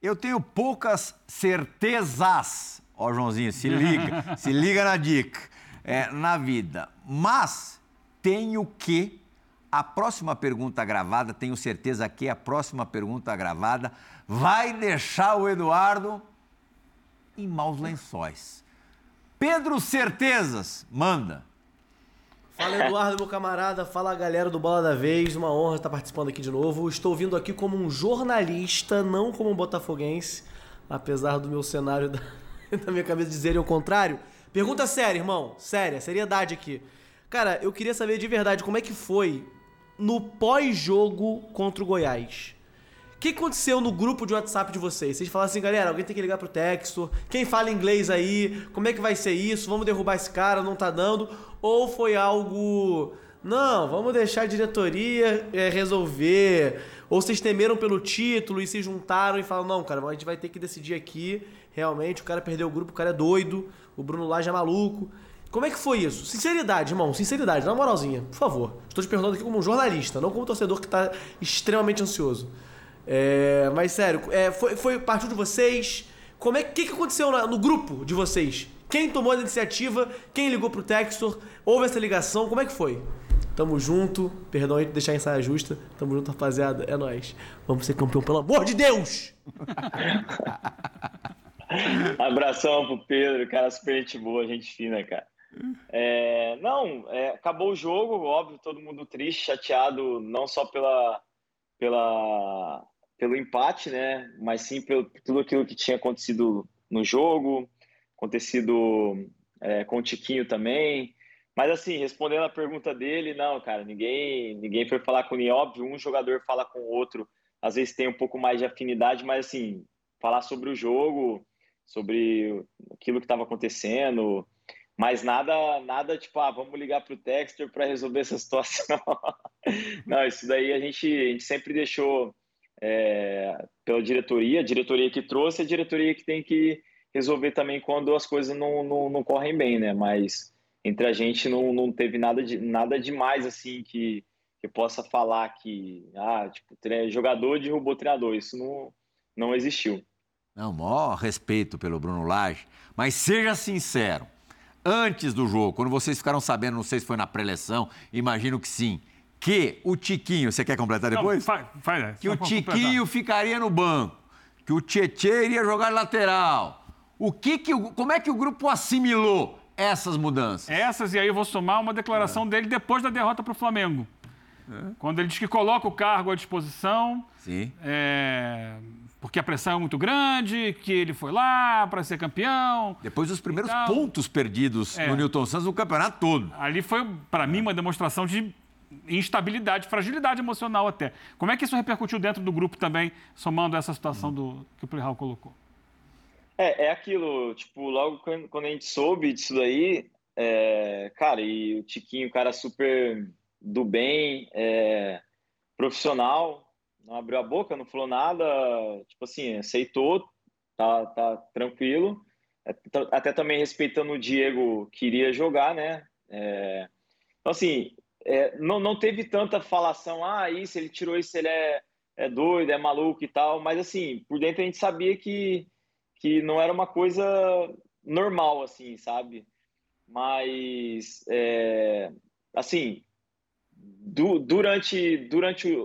Eu tenho poucas certezas, ó Joãozinho, se liga, se liga na dica, é, na vida. Mas tenho que. A próxima pergunta gravada, tenho certeza que a próxima pergunta gravada vai deixar o Eduardo em maus lençóis. Pedro Certezas, manda. Fala Eduardo, meu camarada, fala galera do Bola da Vez, uma honra estar participando aqui de novo. Estou vindo aqui como um jornalista, não como um botafoguense, apesar do meu cenário da, da minha cabeça dizer o contrário. Pergunta séria, irmão, séria, seriedade aqui. Cara, eu queria saber de verdade como é que foi no pós-jogo contra o Goiás. O que aconteceu no grupo de WhatsApp de vocês? Vocês falaram assim, galera, alguém tem que ligar pro Texto. Quem fala inglês aí? Como é que vai ser isso? Vamos derrubar esse cara, não tá dando? Ou foi algo. Não, vamos deixar a diretoria é, resolver. Ou vocês temeram pelo título e se juntaram e falaram, não, cara, a gente vai ter que decidir aqui. Realmente, o cara perdeu o grupo, o cara é doido, o Bruno Lage é maluco. Como é que foi isso? Sinceridade, irmão, sinceridade, na moralzinha, por favor. Estou te perguntando aqui como um jornalista, não como torcedor que está extremamente ansioso. É, mas sério, é, foi, foi partiu de vocês? Como é que, que aconteceu no, no grupo de vocês? Quem tomou a iniciativa? Quem ligou pro Textor? Houve essa ligação? Como é que foi? Tamo junto. Perdão de deixar em saia justa. Tamo junto, rapaziada. É nóis. Vamos ser campeão, pelo amor de Deus! Abração pro Pedro, cara super gente boa, gente fina, cara. É, não, é, acabou o jogo, óbvio, todo mundo triste, chateado, não só pela, pela, pelo empate, né? Mas sim pelo tudo aquilo que tinha acontecido no jogo, acontecido é, com o Tiquinho também. Mas assim, respondendo a pergunta dele, não, cara, ninguém, ninguém foi falar com ninguém. Óbvio, um jogador fala com o outro, às vezes tem um pouco mais de afinidade, mas assim, falar sobre o jogo, sobre aquilo que estava acontecendo, mas nada, nada tipo, ah, vamos ligar para o Texter para resolver essa situação. Não, isso daí a gente, a gente sempre deixou é, pela diretoria, a diretoria que trouxe, a diretoria que tem que resolver também quando as coisas não, não, não correm bem, né? Mas entre a gente não, não teve nada, de, nada demais assim que, que possa falar que ah, tipo, jogador derrubou treinador. Isso não, não existiu. Não, maior respeito pelo Bruno Lage, mas seja sincero. Antes do jogo, quando vocês ficaram sabendo, não sei se foi na pré-eleção, imagino que sim, que o Tiquinho, você quer completar depois? Não, faz, faz, que o Tiquinho completar. ficaria no banco, que o Tietê iria jogar lateral. O que que, como é que o grupo assimilou essas mudanças? Essas, e aí eu vou somar uma declaração é. dele depois da derrota para o Flamengo. É. Quando ele diz que coloca o cargo à disposição. Sim. É, porque a pressão é muito grande, que ele foi lá para ser campeão. Depois dos primeiros pontos perdidos é. no Newton Santos no campeonato todo. Ali foi, para mim, uma demonstração de instabilidade, fragilidade emocional até. Como é que isso repercutiu dentro do grupo também, somando essa situação do, que o Plihal colocou? É, é aquilo, tipo, logo quando a gente soube disso daí, é, cara, e o Tiquinho, cara super do bem, é, profissional, não abriu a boca, não falou nada, tipo assim, aceitou, tá, tá tranquilo. É, até também respeitando o Diego que iria jogar, né? É, então, assim, é, não, não teve tanta falação, ah, isso, ele tirou isso, ele é, é doido, é maluco e tal, mas assim, por dentro a gente sabia que, que não era uma coisa normal, assim, sabe? Mas, é, assim, du, durante, durante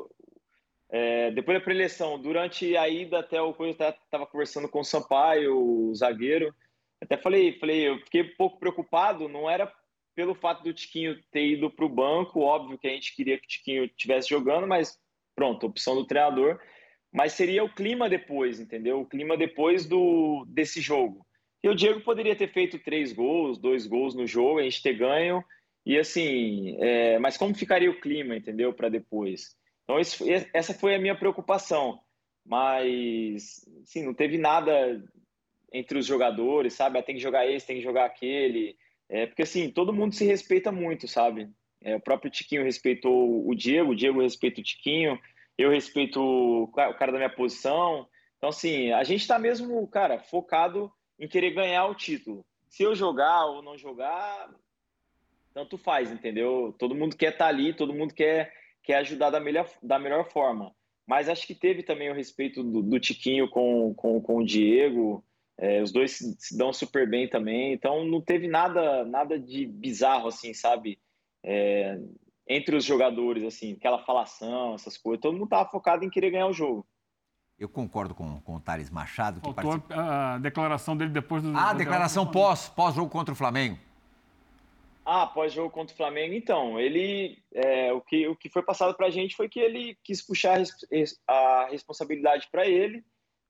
é, depois da preleção, durante a ida até o coisa, estava conversando com o Sampaio, o zagueiro. Até falei, falei, eu fiquei um pouco preocupado, não era pelo fato do Tiquinho ter ido para o banco, óbvio que a gente queria que o Tiquinho estivesse jogando, mas pronto, opção do treinador. Mas seria o clima depois, entendeu? O clima depois do desse jogo. E o Diego poderia ter feito três gols, dois gols no jogo, a gente ter ganho. E assim, é, mas como ficaria o clima, entendeu? Para depois. Então, isso, essa foi a minha preocupação. Mas, sim, não teve nada entre os jogadores, sabe? Ah, tem que jogar esse, tem que jogar aquele. É, porque, assim, todo mundo se respeita muito, sabe? É, o próprio Tiquinho respeitou o Diego, o Diego respeita o Tiquinho, eu respeito o cara da minha posição. Então, assim, a gente está mesmo, cara, focado em querer ganhar o título. Se eu jogar ou não jogar, tanto faz, entendeu? Todo mundo quer estar tá ali, todo mundo quer quer ajudar da melhor, da melhor forma. Mas acho que teve também o respeito do, do Tiquinho com, com, com o Diego. É, os dois se, se, dão super bem também. Então não teve nada nada de bizarro, assim, sabe? É, entre os jogadores, assim, aquela falação, essas coisas. Todo mundo estava focado em querer ganhar o jogo. Eu concordo com, com o Thales Machado. Que Faltou participa... a declaração dele depois do. Ah, a declaração pós, pós-jogo contra o Flamengo. Ah, pós-jogo contra o Flamengo, então, ele, é, o, que, o que foi passado para a gente foi que ele quis puxar a, responsabilidade para ele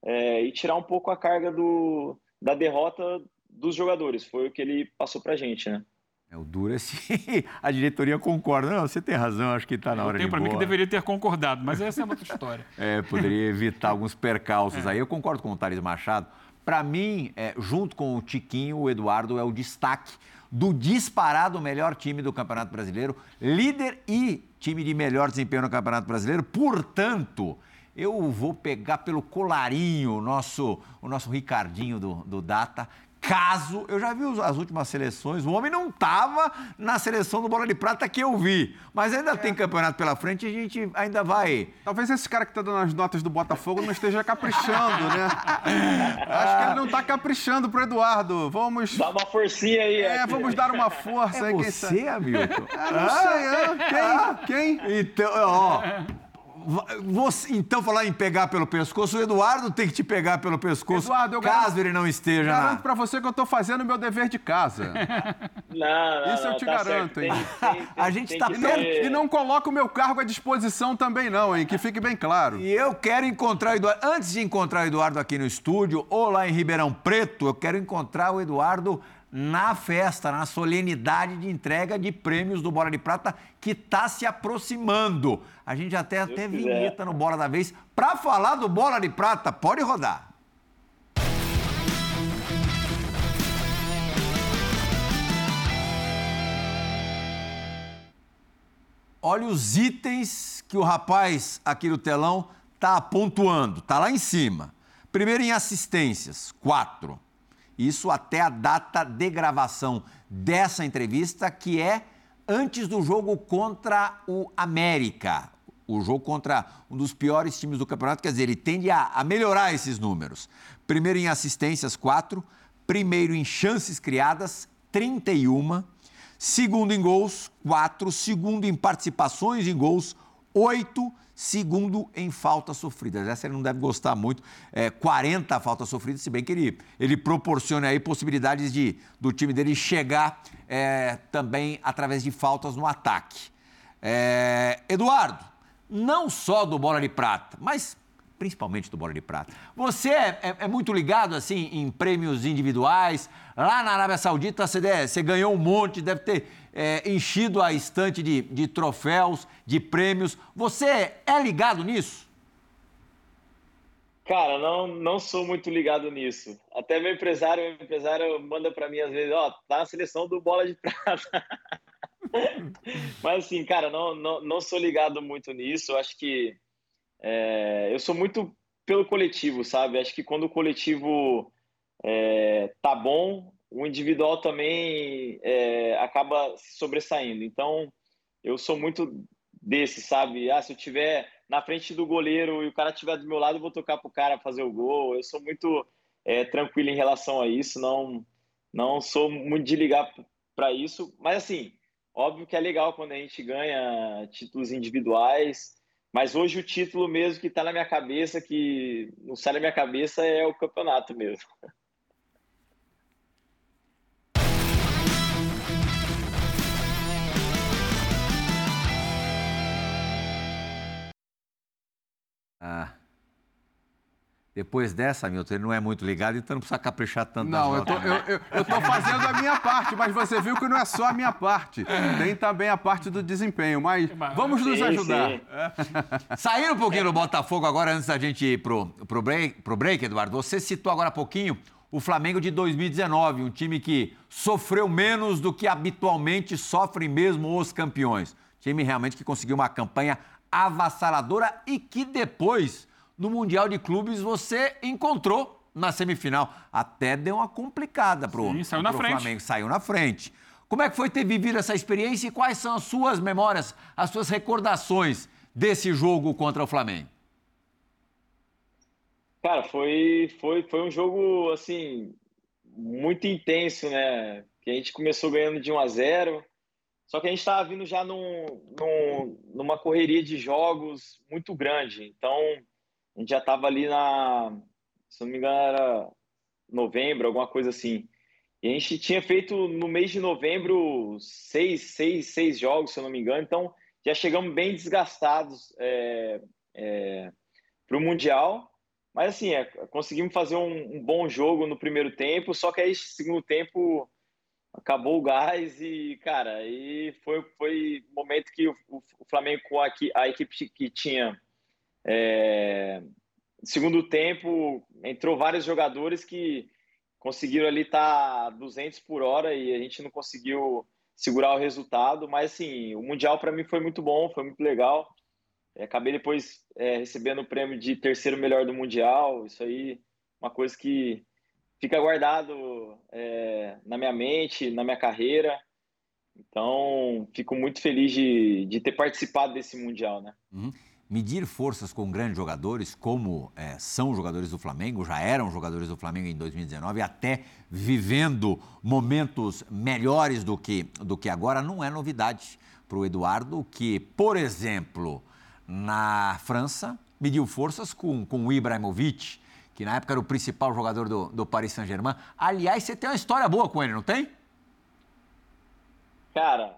é, e tirar um pouco a carga do, da derrota dos jogadores, foi o que ele passou para a gente, né? É, o duro é se a diretoria concorda. Não, você tem razão, acho que está na hora eu tenho de para mim que deveria ter concordado, mas essa é outra história. é, poderia evitar alguns percalços é. aí. Eu concordo com o Thales Machado. Para mim, é, junto com o Tiquinho, o Eduardo é o destaque do disparado melhor time do Campeonato Brasileiro, líder e time de melhor desempenho no Campeonato Brasileiro. Portanto, eu vou pegar pelo colarinho o nosso, o nosso Ricardinho do, do Data caso, eu já vi as últimas seleções, o homem não estava na seleção do Bola de Prata que eu vi, mas ainda é. tem campeonato pela frente e a gente ainda vai. Talvez esse cara que está dando as notas do Botafogo não esteja caprichando, né? Acho que ele não está caprichando pro Eduardo. Vamos. Dá uma forcinha aí. É, aqui. vamos dar uma força é aí. Você, quem Hamilton? É, não sei, é. Quem? Ah, quem? Então, ó. Você, então, falar em pegar pelo pescoço, o Eduardo tem que te pegar pelo pescoço, Eduardo, caso garanto, ele não esteja garanto na... Garanto pra você que eu tô fazendo o meu dever de casa. Não, não, Isso eu te tá garanto, certo. hein? Tem, tem, a gente tá e não, e não coloca o meu cargo à disposição também não, hein? Que fique bem claro. E eu quero encontrar o Eduardo... Antes de encontrar o Eduardo aqui no estúdio, ou lá em Ribeirão Preto, eu quero encontrar o Eduardo na festa, na solenidade de entrega de prêmios do Bola de Prata que está se aproximando. A gente até até vinheta no Bola da Vez para falar do Bola de Prata. Pode rodar. Olha os itens que o rapaz aqui no telão está pontuando. Está lá em cima. Primeiro em assistências, quatro. Isso até a data de gravação dessa entrevista, que é antes do jogo contra o América. O jogo contra um dos piores times do campeonato, quer dizer, ele tende a, a melhorar esses números. Primeiro em assistências, 4. Primeiro em chances criadas, 31. Segundo em gols, 4. Segundo em participações em gols, 8 segundo em faltas sofridas. Essa ele não deve gostar muito. É, 40 faltas sofridas, se bem que ele, ele proporciona aí possibilidades de, do time dele chegar é, também através de faltas no ataque. É, Eduardo, não só do Bola de Prata, mas principalmente do Bola de Prata. Você é, é, é, muito ligado assim em prêmios individuais. Lá na Arábia Saudita você, você ganhou um monte, deve ter é, enchido a estante de, de troféus, de prêmios. Você é ligado nisso? Cara, não, não sou muito ligado nisso. Até meu empresário, meu empresário manda para mim às vezes, ó, oh, tá na seleção do Bola de Prata. Mas assim, cara, não, não, não sou ligado muito nisso. Eu acho que é, eu sou muito pelo coletivo, sabe? Acho que quando o coletivo é, tá bom, o individual também é, acaba se sobressaindo. Então, eu sou muito desse, sabe? Ah, se eu tiver na frente do goleiro e o cara estiver do meu lado, eu vou tocar pro cara fazer o gol. Eu sou muito é, tranquilo em relação a isso, não, não sou muito de ligar para isso. Mas, assim, óbvio que é legal quando a gente ganha títulos individuais. Mas hoje o título mesmo que está na minha cabeça, que não sai da minha cabeça, é o campeonato mesmo. Ah. Depois dessa, Milton, ele não é muito ligado, então não precisa caprichar tanto. Não, eu tô, eu, eu, eu tô fazendo a minha parte, mas você viu que não é só a minha parte. Tem também a parte do desempenho, mas vamos nos ajudar. Sim. Saindo um pouquinho do Botafogo agora, antes da gente ir pro, pro, break, pro break, Eduardo, você citou agora há pouquinho o Flamengo de 2019, um time que sofreu menos do que habitualmente sofrem mesmo os campeões. Time realmente que conseguiu uma campanha avassaladora e que depois no Mundial de Clubes você encontrou na semifinal. Até deu uma complicada pro, Sim, saiu pro na frente. Flamengo, saiu na frente. Como é que foi ter vivido essa experiência e quais são as suas memórias, as suas recordações desse jogo contra o Flamengo? Cara, foi, foi, foi um jogo, assim, muito intenso, né? Que a gente começou ganhando de 1 a 0 só que a gente estava vindo já num, num, numa correria de jogos muito grande. Então, a gente já estava ali na, se não me engano, era novembro, alguma coisa assim. E a gente tinha feito no mês de novembro seis, seis, seis jogos, se eu não me engano. Então, já chegamos bem desgastados é, é, para o Mundial. Mas, assim, é, conseguimos fazer um, um, bom jogo no primeiro tempo. Só que aí, segundo tempo, acabou o gás e, cara, aí foi, foi momento que o, o Flamengo, com a, a equipe que tinha é, segundo tempo, entrou vários jogadores que conseguiram ali estar tá 200 por hora e a gente não conseguiu segurar o resultado, mas assim, o Mundial para mim foi muito bom, foi muito legal. É, acabei depois é, recebendo o prêmio de terceiro melhor do Mundial, isso aí, uma coisa que fica guardado é, na minha mente, na minha carreira. Então, fico muito feliz de, de ter participado desse Mundial, né? Uhum medir forças com grandes jogadores, como é, são jogadores do Flamengo, já eram jogadores do Flamengo em 2019, até vivendo momentos melhores do que, do que agora, não é novidade para o Eduardo, que, por exemplo, na França, mediu forças com, com o Ibrahimovic, que na época era o principal jogador do, do Paris Saint-Germain. Aliás, você tem uma história boa com ele, não tem? Cara,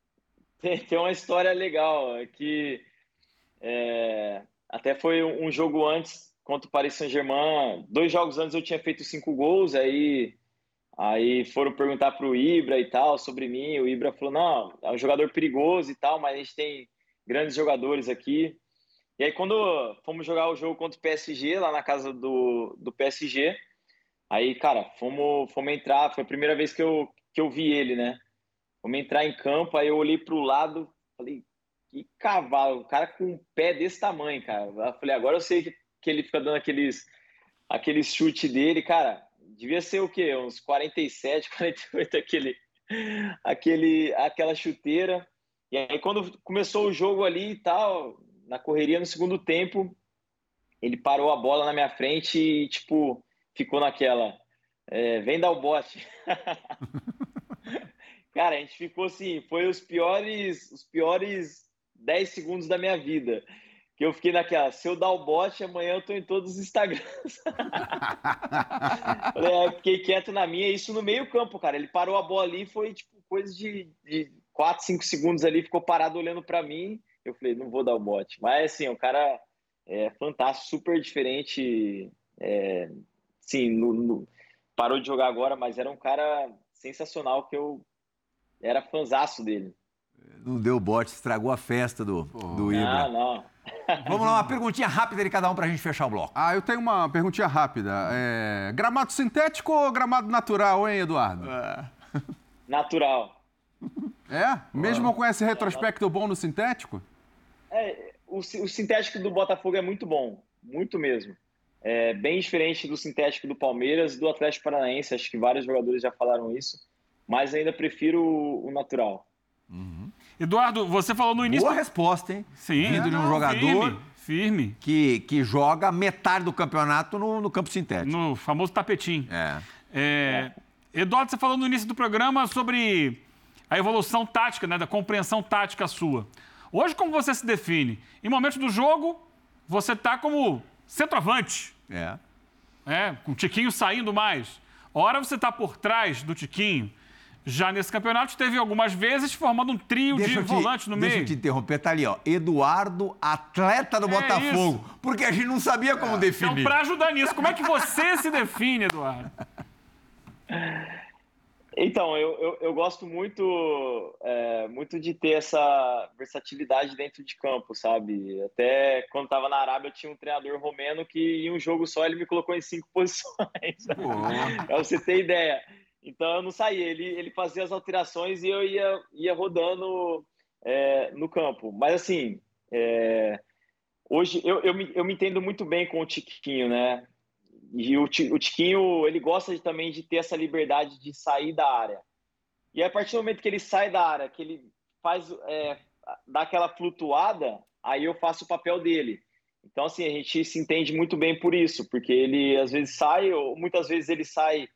tem, tem uma história legal, é que é, até foi um jogo antes contra o Paris Saint-Germain. Dois jogos antes eu tinha feito cinco gols, aí, aí foram perguntar para o Ibra e tal sobre mim. O Ibra falou: não, é um jogador perigoso e tal, mas a gente tem grandes jogadores aqui. E aí, quando fomos jogar o jogo contra o PSG, lá na casa do, do PSG, aí, cara, fomos, fomos entrar. Foi a primeira vez que eu, que eu vi ele, né? Fomos entrar em campo, aí eu olhei para o lado, falei, que cavalo, o cara com um pé desse tamanho, cara. Eu falei, agora eu sei que, que ele fica dando aqueles, aqueles chute dele, cara, devia ser o quê? Uns 47, 48, aquele, aquele, aquela chuteira. E aí, quando começou o jogo ali e tal, na correria no segundo tempo, ele parou a bola na minha frente e, tipo, ficou naquela. É, vem dar o bote. Cara, a gente ficou assim, foi os piores, os piores 10 segundos da minha vida. Que eu fiquei naquela, se eu dar o bote, amanhã eu tô em todos os Instagrams. é, fiquei quieto na minha, isso no meio campo, cara. Ele parou a bola ali, foi tipo coisa de, de 4, 5 segundos ali, ficou parado olhando para mim. Eu falei, não vou dar o bote. Mas assim, o cara é fantástico, super diferente. É, sim, no, no, parou de jogar agora, mas era um cara sensacional que eu era fanzaço dele. Não deu bote, estragou a festa do, do Ibra. Não, não. Vamos lá, uma perguntinha rápida de cada um para a gente fechar o bloco. Ah, eu tenho uma perguntinha rápida. É... Gramado sintético ou gramado natural, hein, Eduardo? É. Natural. É? Mesmo com esse retrospecto bom no sintético? É, o, o sintético do Botafogo é muito bom, muito mesmo. É bem diferente do sintético do Palmeiras do Atlético Paranaense. Acho que vários jogadores já falaram isso, mas ainda prefiro o, o natural. Uhum. Eduardo, você falou no início. Boa resposta, hein? Sim. Vindo de um jogador firme, firme. Que, que joga metade do campeonato no, no campo sintético. No famoso tapetinho. É. é. Eduardo, você falou no início do programa sobre a evolução tática, né, da compreensão tática sua. Hoje, como você se define? Em momentos do jogo, você está como centroavante. É. É, com o Tiquinho saindo mais. Ora, você está por trás do Tiquinho já nesse campeonato teve algumas vezes formando um trio deixa de volantes no deixa meio. Deixa eu te interromper, tá ali, ó. Eduardo, atleta do é Botafogo. Isso. Porque a gente não sabia como é. definir. Então, para ajudar nisso, como é que você se define, Eduardo? Então, eu, eu, eu gosto muito, é, muito de ter essa versatilidade dentro de campo, sabe? Até quando estava na Arábia, eu tinha um treinador romeno que em um jogo só ele me colocou em cinco posições. Para você ter ideia. Então eu não saía, ele, ele fazia as alterações e eu ia, ia rodando é, no campo. Mas assim, é, hoje eu, eu, me, eu me entendo muito bem com o Tiquinho, né? E o, o Tiquinho, ele gosta de, também de ter essa liberdade de sair da área. E a partir do momento que ele sai da área, que ele faz, é, dá aquela flutuada, aí eu faço o papel dele. Então, assim, a gente se entende muito bem por isso, porque ele às vezes sai, ou muitas vezes ele sai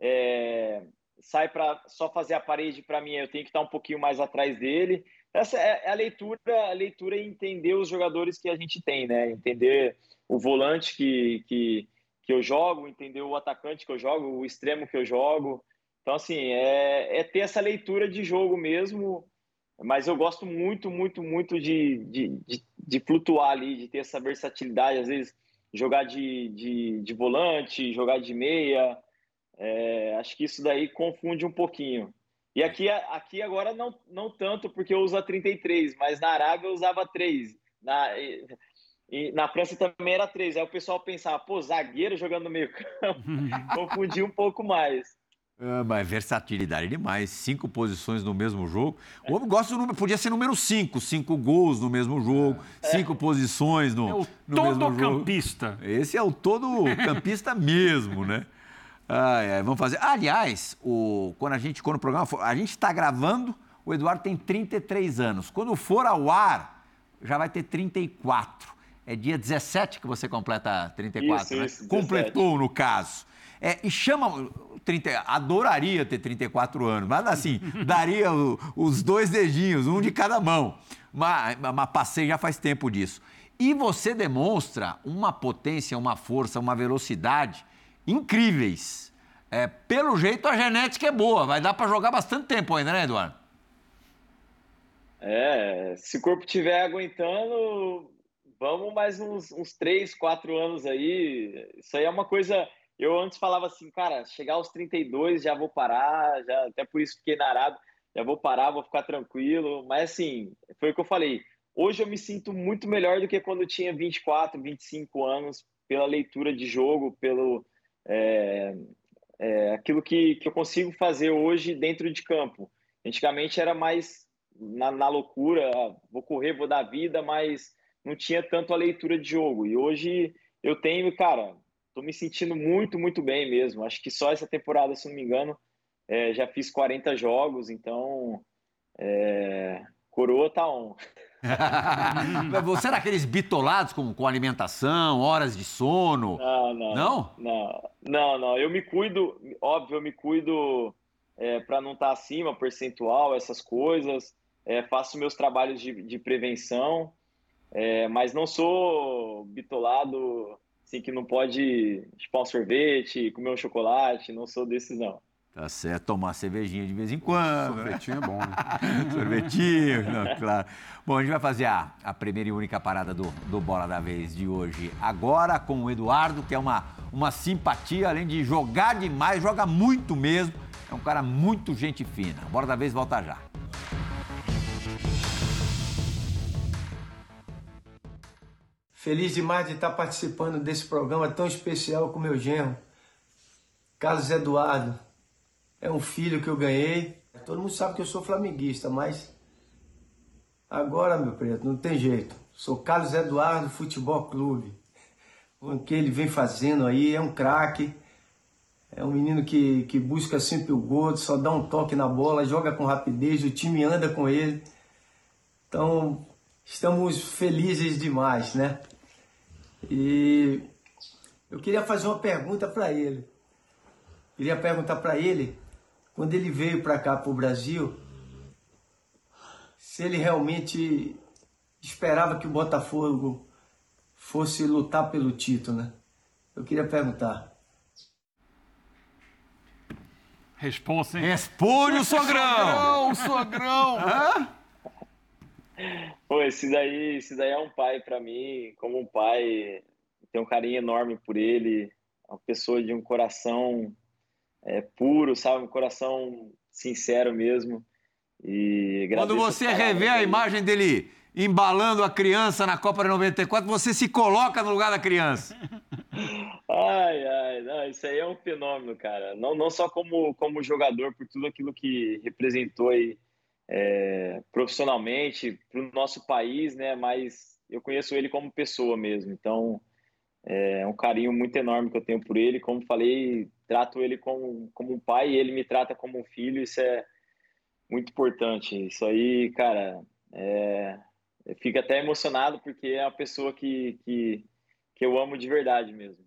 é, sai para só fazer a parede para mim, eu tenho que estar um pouquinho mais atrás dele. Essa é a leitura, a leitura é entender os jogadores que a gente tem, né? Entender o volante que, que, que eu jogo, entender o atacante que eu jogo, o extremo que eu jogo. Então, assim, é, é ter essa leitura de jogo mesmo, mas eu gosto muito, muito, muito de, de, de, de flutuar ali, de ter essa versatilidade, às vezes jogar de, de, de volante, jogar de meia, é, acho que isso daí confunde um pouquinho. E aqui, aqui agora não, não tanto, porque eu uso a 33, mas na Arábia eu usava 3. Na, e, e na França também era 3. Aí o pessoal pensava, pô, zagueiro jogando no meio campo. Confundia um pouco mais. Ah, mas versatilidade demais. Cinco posições no mesmo jogo. O homem gosta do número, podia ser número cinco. Cinco gols no mesmo jogo, é. cinco posições no, é o no mesmo jogo. todo campista. Esse é o todo campista mesmo, né? Ai, ai, vamos fazer. Aliás, o, quando a gente, quando o programa for, a gente está gravando, o Eduardo tem 33 anos. Quando for ao ar, já vai ter 34. É dia 17 que você completa 34, isso, né? Isso, Completou, no caso. É, e chama. 30, adoraria ter 34 anos, mas assim, daria o, os dois dedinhos, um de cada mão. Mas, mas passei já faz tempo disso. E você demonstra uma potência, uma força, uma velocidade incríveis. É, pelo jeito, a genética é boa, vai dar para jogar bastante tempo ainda, né, Eduardo? É, se o corpo estiver aguentando, vamos mais uns, uns 3, 4 anos aí. Isso aí é uma coisa. Eu antes falava assim, cara, chegar aos 32 já vou parar, já, até por isso fiquei na já vou parar, vou ficar tranquilo. Mas assim, foi o que eu falei. Hoje eu me sinto muito melhor do que quando eu tinha 24, 25 anos, pela leitura de jogo, pelo, é, é, aquilo que, que eu consigo fazer hoje dentro de campo. Antigamente era mais na, na loucura, vou correr, vou dar vida, mas não tinha tanto a leitura de jogo. E hoje eu tenho, cara, tô me sentindo muito, muito bem mesmo. Acho que só essa temporada, se não me engano, é, já fiz 40 jogos, então é, coroa tá on. Você era aqueles bitolados com, com alimentação, horas de sono? Não, não. Não? Não, não, não. Eu me cuido, óbvio, eu me cuido é, para não estar tá acima, percentual, essas coisas. É, faço meus trabalhos de, de prevenção, é, mas não sou bitolado, assim, que não pode chupar um sorvete, comer um chocolate, não sou desses, não. Tá certo, tomar cervejinha de vez em quando. Sorvetinho é bom, né? Sorvetinho, não, claro. Bom, a gente vai fazer a, a primeira e única parada do, do Bola da Vez de hoje. Agora com o Eduardo, que é uma, uma simpatia, além de jogar demais, joga muito mesmo. É um cara muito gente fina. Bola da Vez volta já. Feliz demais de estar participando desse programa tão especial com meu genro, Carlos Eduardo é um filho que eu ganhei. Todo mundo sabe que eu sou flamenguista, mas agora, meu preto, não tem jeito. Sou Carlos Eduardo Futebol Clube. O que ele vem fazendo aí é um craque. É um menino que, que busca sempre o gol, só dá um toque na bola, joga com rapidez, o time anda com ele. Então, estamos felizes demais, né? E eu queria fazer uma pergunta para ele. Queria perguntar para ele quando ele veio para cá, para o Brasil, se ele realmente esperava que o Botafogo fosse lutar pelo título, né? Eu queria perguntar. Responsa, hein? Responde o sogrão! o sogrão! Hã? Pô, esse daí, esse daí é um pai para mim, como um pai, tenho um carinho enorme por ele, uma pessoa de um coração é, puro, sabe? Um coração sincero mesmo. E Quando você revê a imagem dele embalando a criança na Copa de 94, você se coloca no lugar da criança. Ai, ai, não, isso aí é um fenômeno, cara. Não, não só como, como jogador, por tudo aquilo que representou aí é, profissionalmente para o nosso país, né? Mas eu conheço ele como pessoa mesmo. Então, é um carinho muito enorme que eu tenho por ele. Como falei, trato ele como, como um pai e ele me trata como um filho. Isso é muito importante. Isso aí, cara, é... fica até emocionado porque é uma pessoa que, que, que eu amo de verdade mesmo.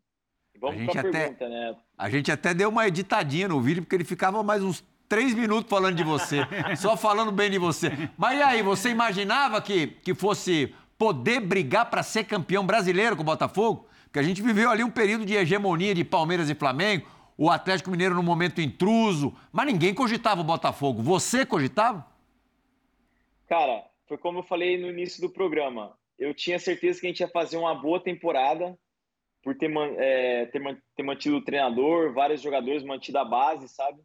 Vamos para a pergunta, até, né? A gente até deu uma editadinha no vídeo porque ele ficava mais uns três minutos falando de você, só falando bem de você. Mas e aí, você imaginava que, que fosse poder brigar para ser campeão brasileiro com o Botafogo? Porque a gente viveu ali um período de hegemonia de Palmeiras e Flamengo, o Atlético Mineiro no momento intruso, mas ninguém cogitava o Botafogo. Você cogitava? Cara, foi como eu falei no início do programa. Eu tinha certeza que a gente ia fazer uma boa temporada por ter, é, ter, ter mantido o treinador, vários jogadores mantido a base, sabe?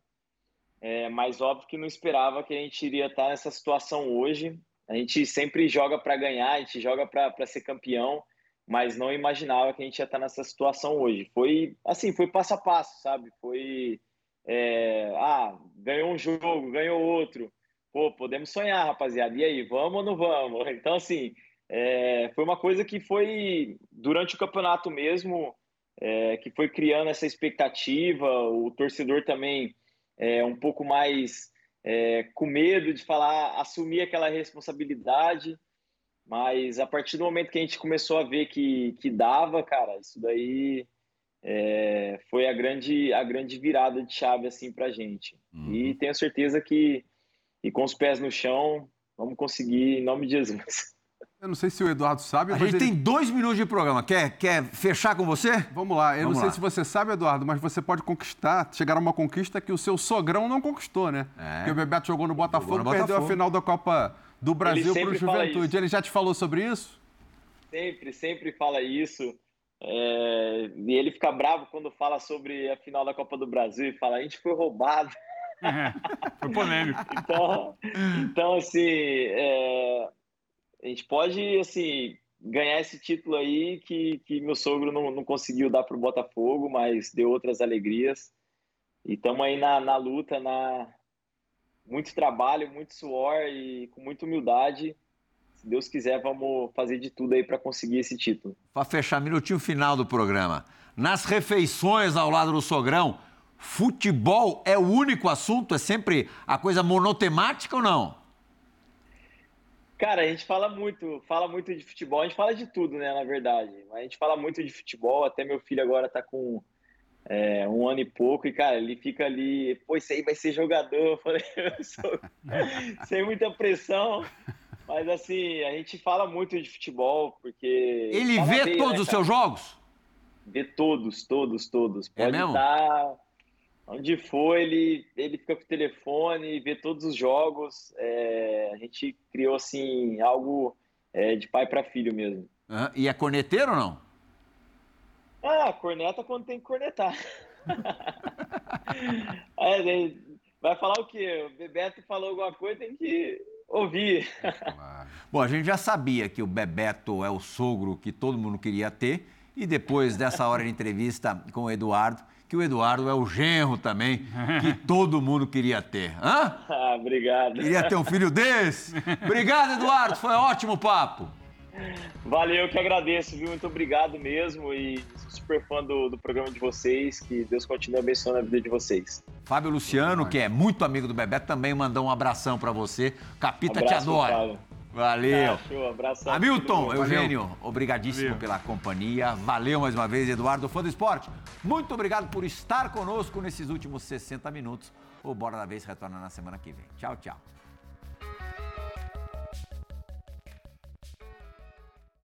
É, mas óbvio que não esperava que a gente iria estar nessa situação hoje. A gente sempre joga para ganhar, a gente joga para ser campeão mas não imaginava que a gente ia estar nessa situação hoje. Foi assim, foi passo a passo, sabe? Foi é, ah, ganhou um jogo, ganhou outro. Pô, podemos sonhar, rapaziada. E aí, vamos ou não vamos? Então, assim, é, foi uma coisa que foi durante o campeonato mesmo, é, que foi criando essa expectativa. O torcedor também é um pouco mais é, com medo de falar, assumir aquela responsabilidade. Mas a partir do momento que a gente começou a ver que, que dava, cara, isso daí é, foi a grande, a grande virada de chave assim pra gente. Uhum. E tenho certeza que e com os pés no chão, vamos conseguir em nome de Jesus. Eu não sei se o Eduardo sabe. A gente ele... tem dois minutos de programa. Quer, quer fechar com você? Vamos lá. Eu Vamos não sei lá. se você sabe, Eduardo, mas você pode conquistar, chegar a uma conquista que o seu sogrão não conquistou, né? É. Porque o Bebeto jogou no Botafogo, jogou no perdeu Botafogo. a final da Copa do Brasil para o Juventude. Ele já te falou sobre isso? Sempre, sempre fala isso. É... E ele fica bravo quando fala sobre a final da Copa do Brasil e fala: a gente foi roubado. É, foi polêmico. então, então, assim, é... a gente pode assim, ganhar esse título aí que, que meu sogro não, não conseguiu dar para o Botafogo, mas deu outras alegrias. E estamos aí na, na luta, na, muito trabalho, muito suor e com muita humildade. Se Deus quiser, vamos fazer de tudo aí para conseguir esse título. Para fechar, minutinho final do programa. nas refeições ao lado do sogrão, futebol é o único assunto? É sempre a coisa monotemática ou não? Cara, a gente fala muito, fala muito de futebol, a gente fala de tudo, né, na verdade. A gente fala muito de futebol, até meu filho agora tá com é, um ano e pouco, e, cara, ele fica ali, pô, isso aí vai ser jogador. Eu falei, eu sou... sem muita pressão. Mas assim, a gente fala muito de futebol, porque. Ele vê bem, todos né, os seus jogos? Vê todos, todos, todos. É Pode é estar onde for, ele, ele fica com o telefone, vê todos os jogos. É, a gente criou assim algo é, de pai para filho mesmo. Ah, e é corneteiro ou não? Ah, corneta quando tem que cornetar. é, vai falar o quê? O Bebeto falou alguma coisa, tem que ouvir. Bom, a gente já sabia que o Bebeto é o sogro que todo mundo queria ter. E depois dessa hora de entrevista com o Eduardo, que o Eduardo é o genro também, que todo mundo queria ter. Hã? Ah, obrigado. Queria ter um filho desse? Obrigado, Eduardo. Foi um ótimo papo. Valeu, que agradeço, viu? Muito obrigado mesmo e sou super fã do, do programa de vocês. Que Deus continue abençoando a vida de vocês. Fábio Luciano, que é muito amigo do Bebeto, também mandou um abração para você. Capita um te adora. Fábio. Valeu. Ah, abraço. Hamilton, Eugênio, obrigadíssimo Valeu. pela companhia. Valeu mais uma vez, Eduardo, fã do esporte. Muito obrigado por estar conosco nesses últimos 60 minutos. O Bora da Vez retorna na semana que vem. Tchau, tchau.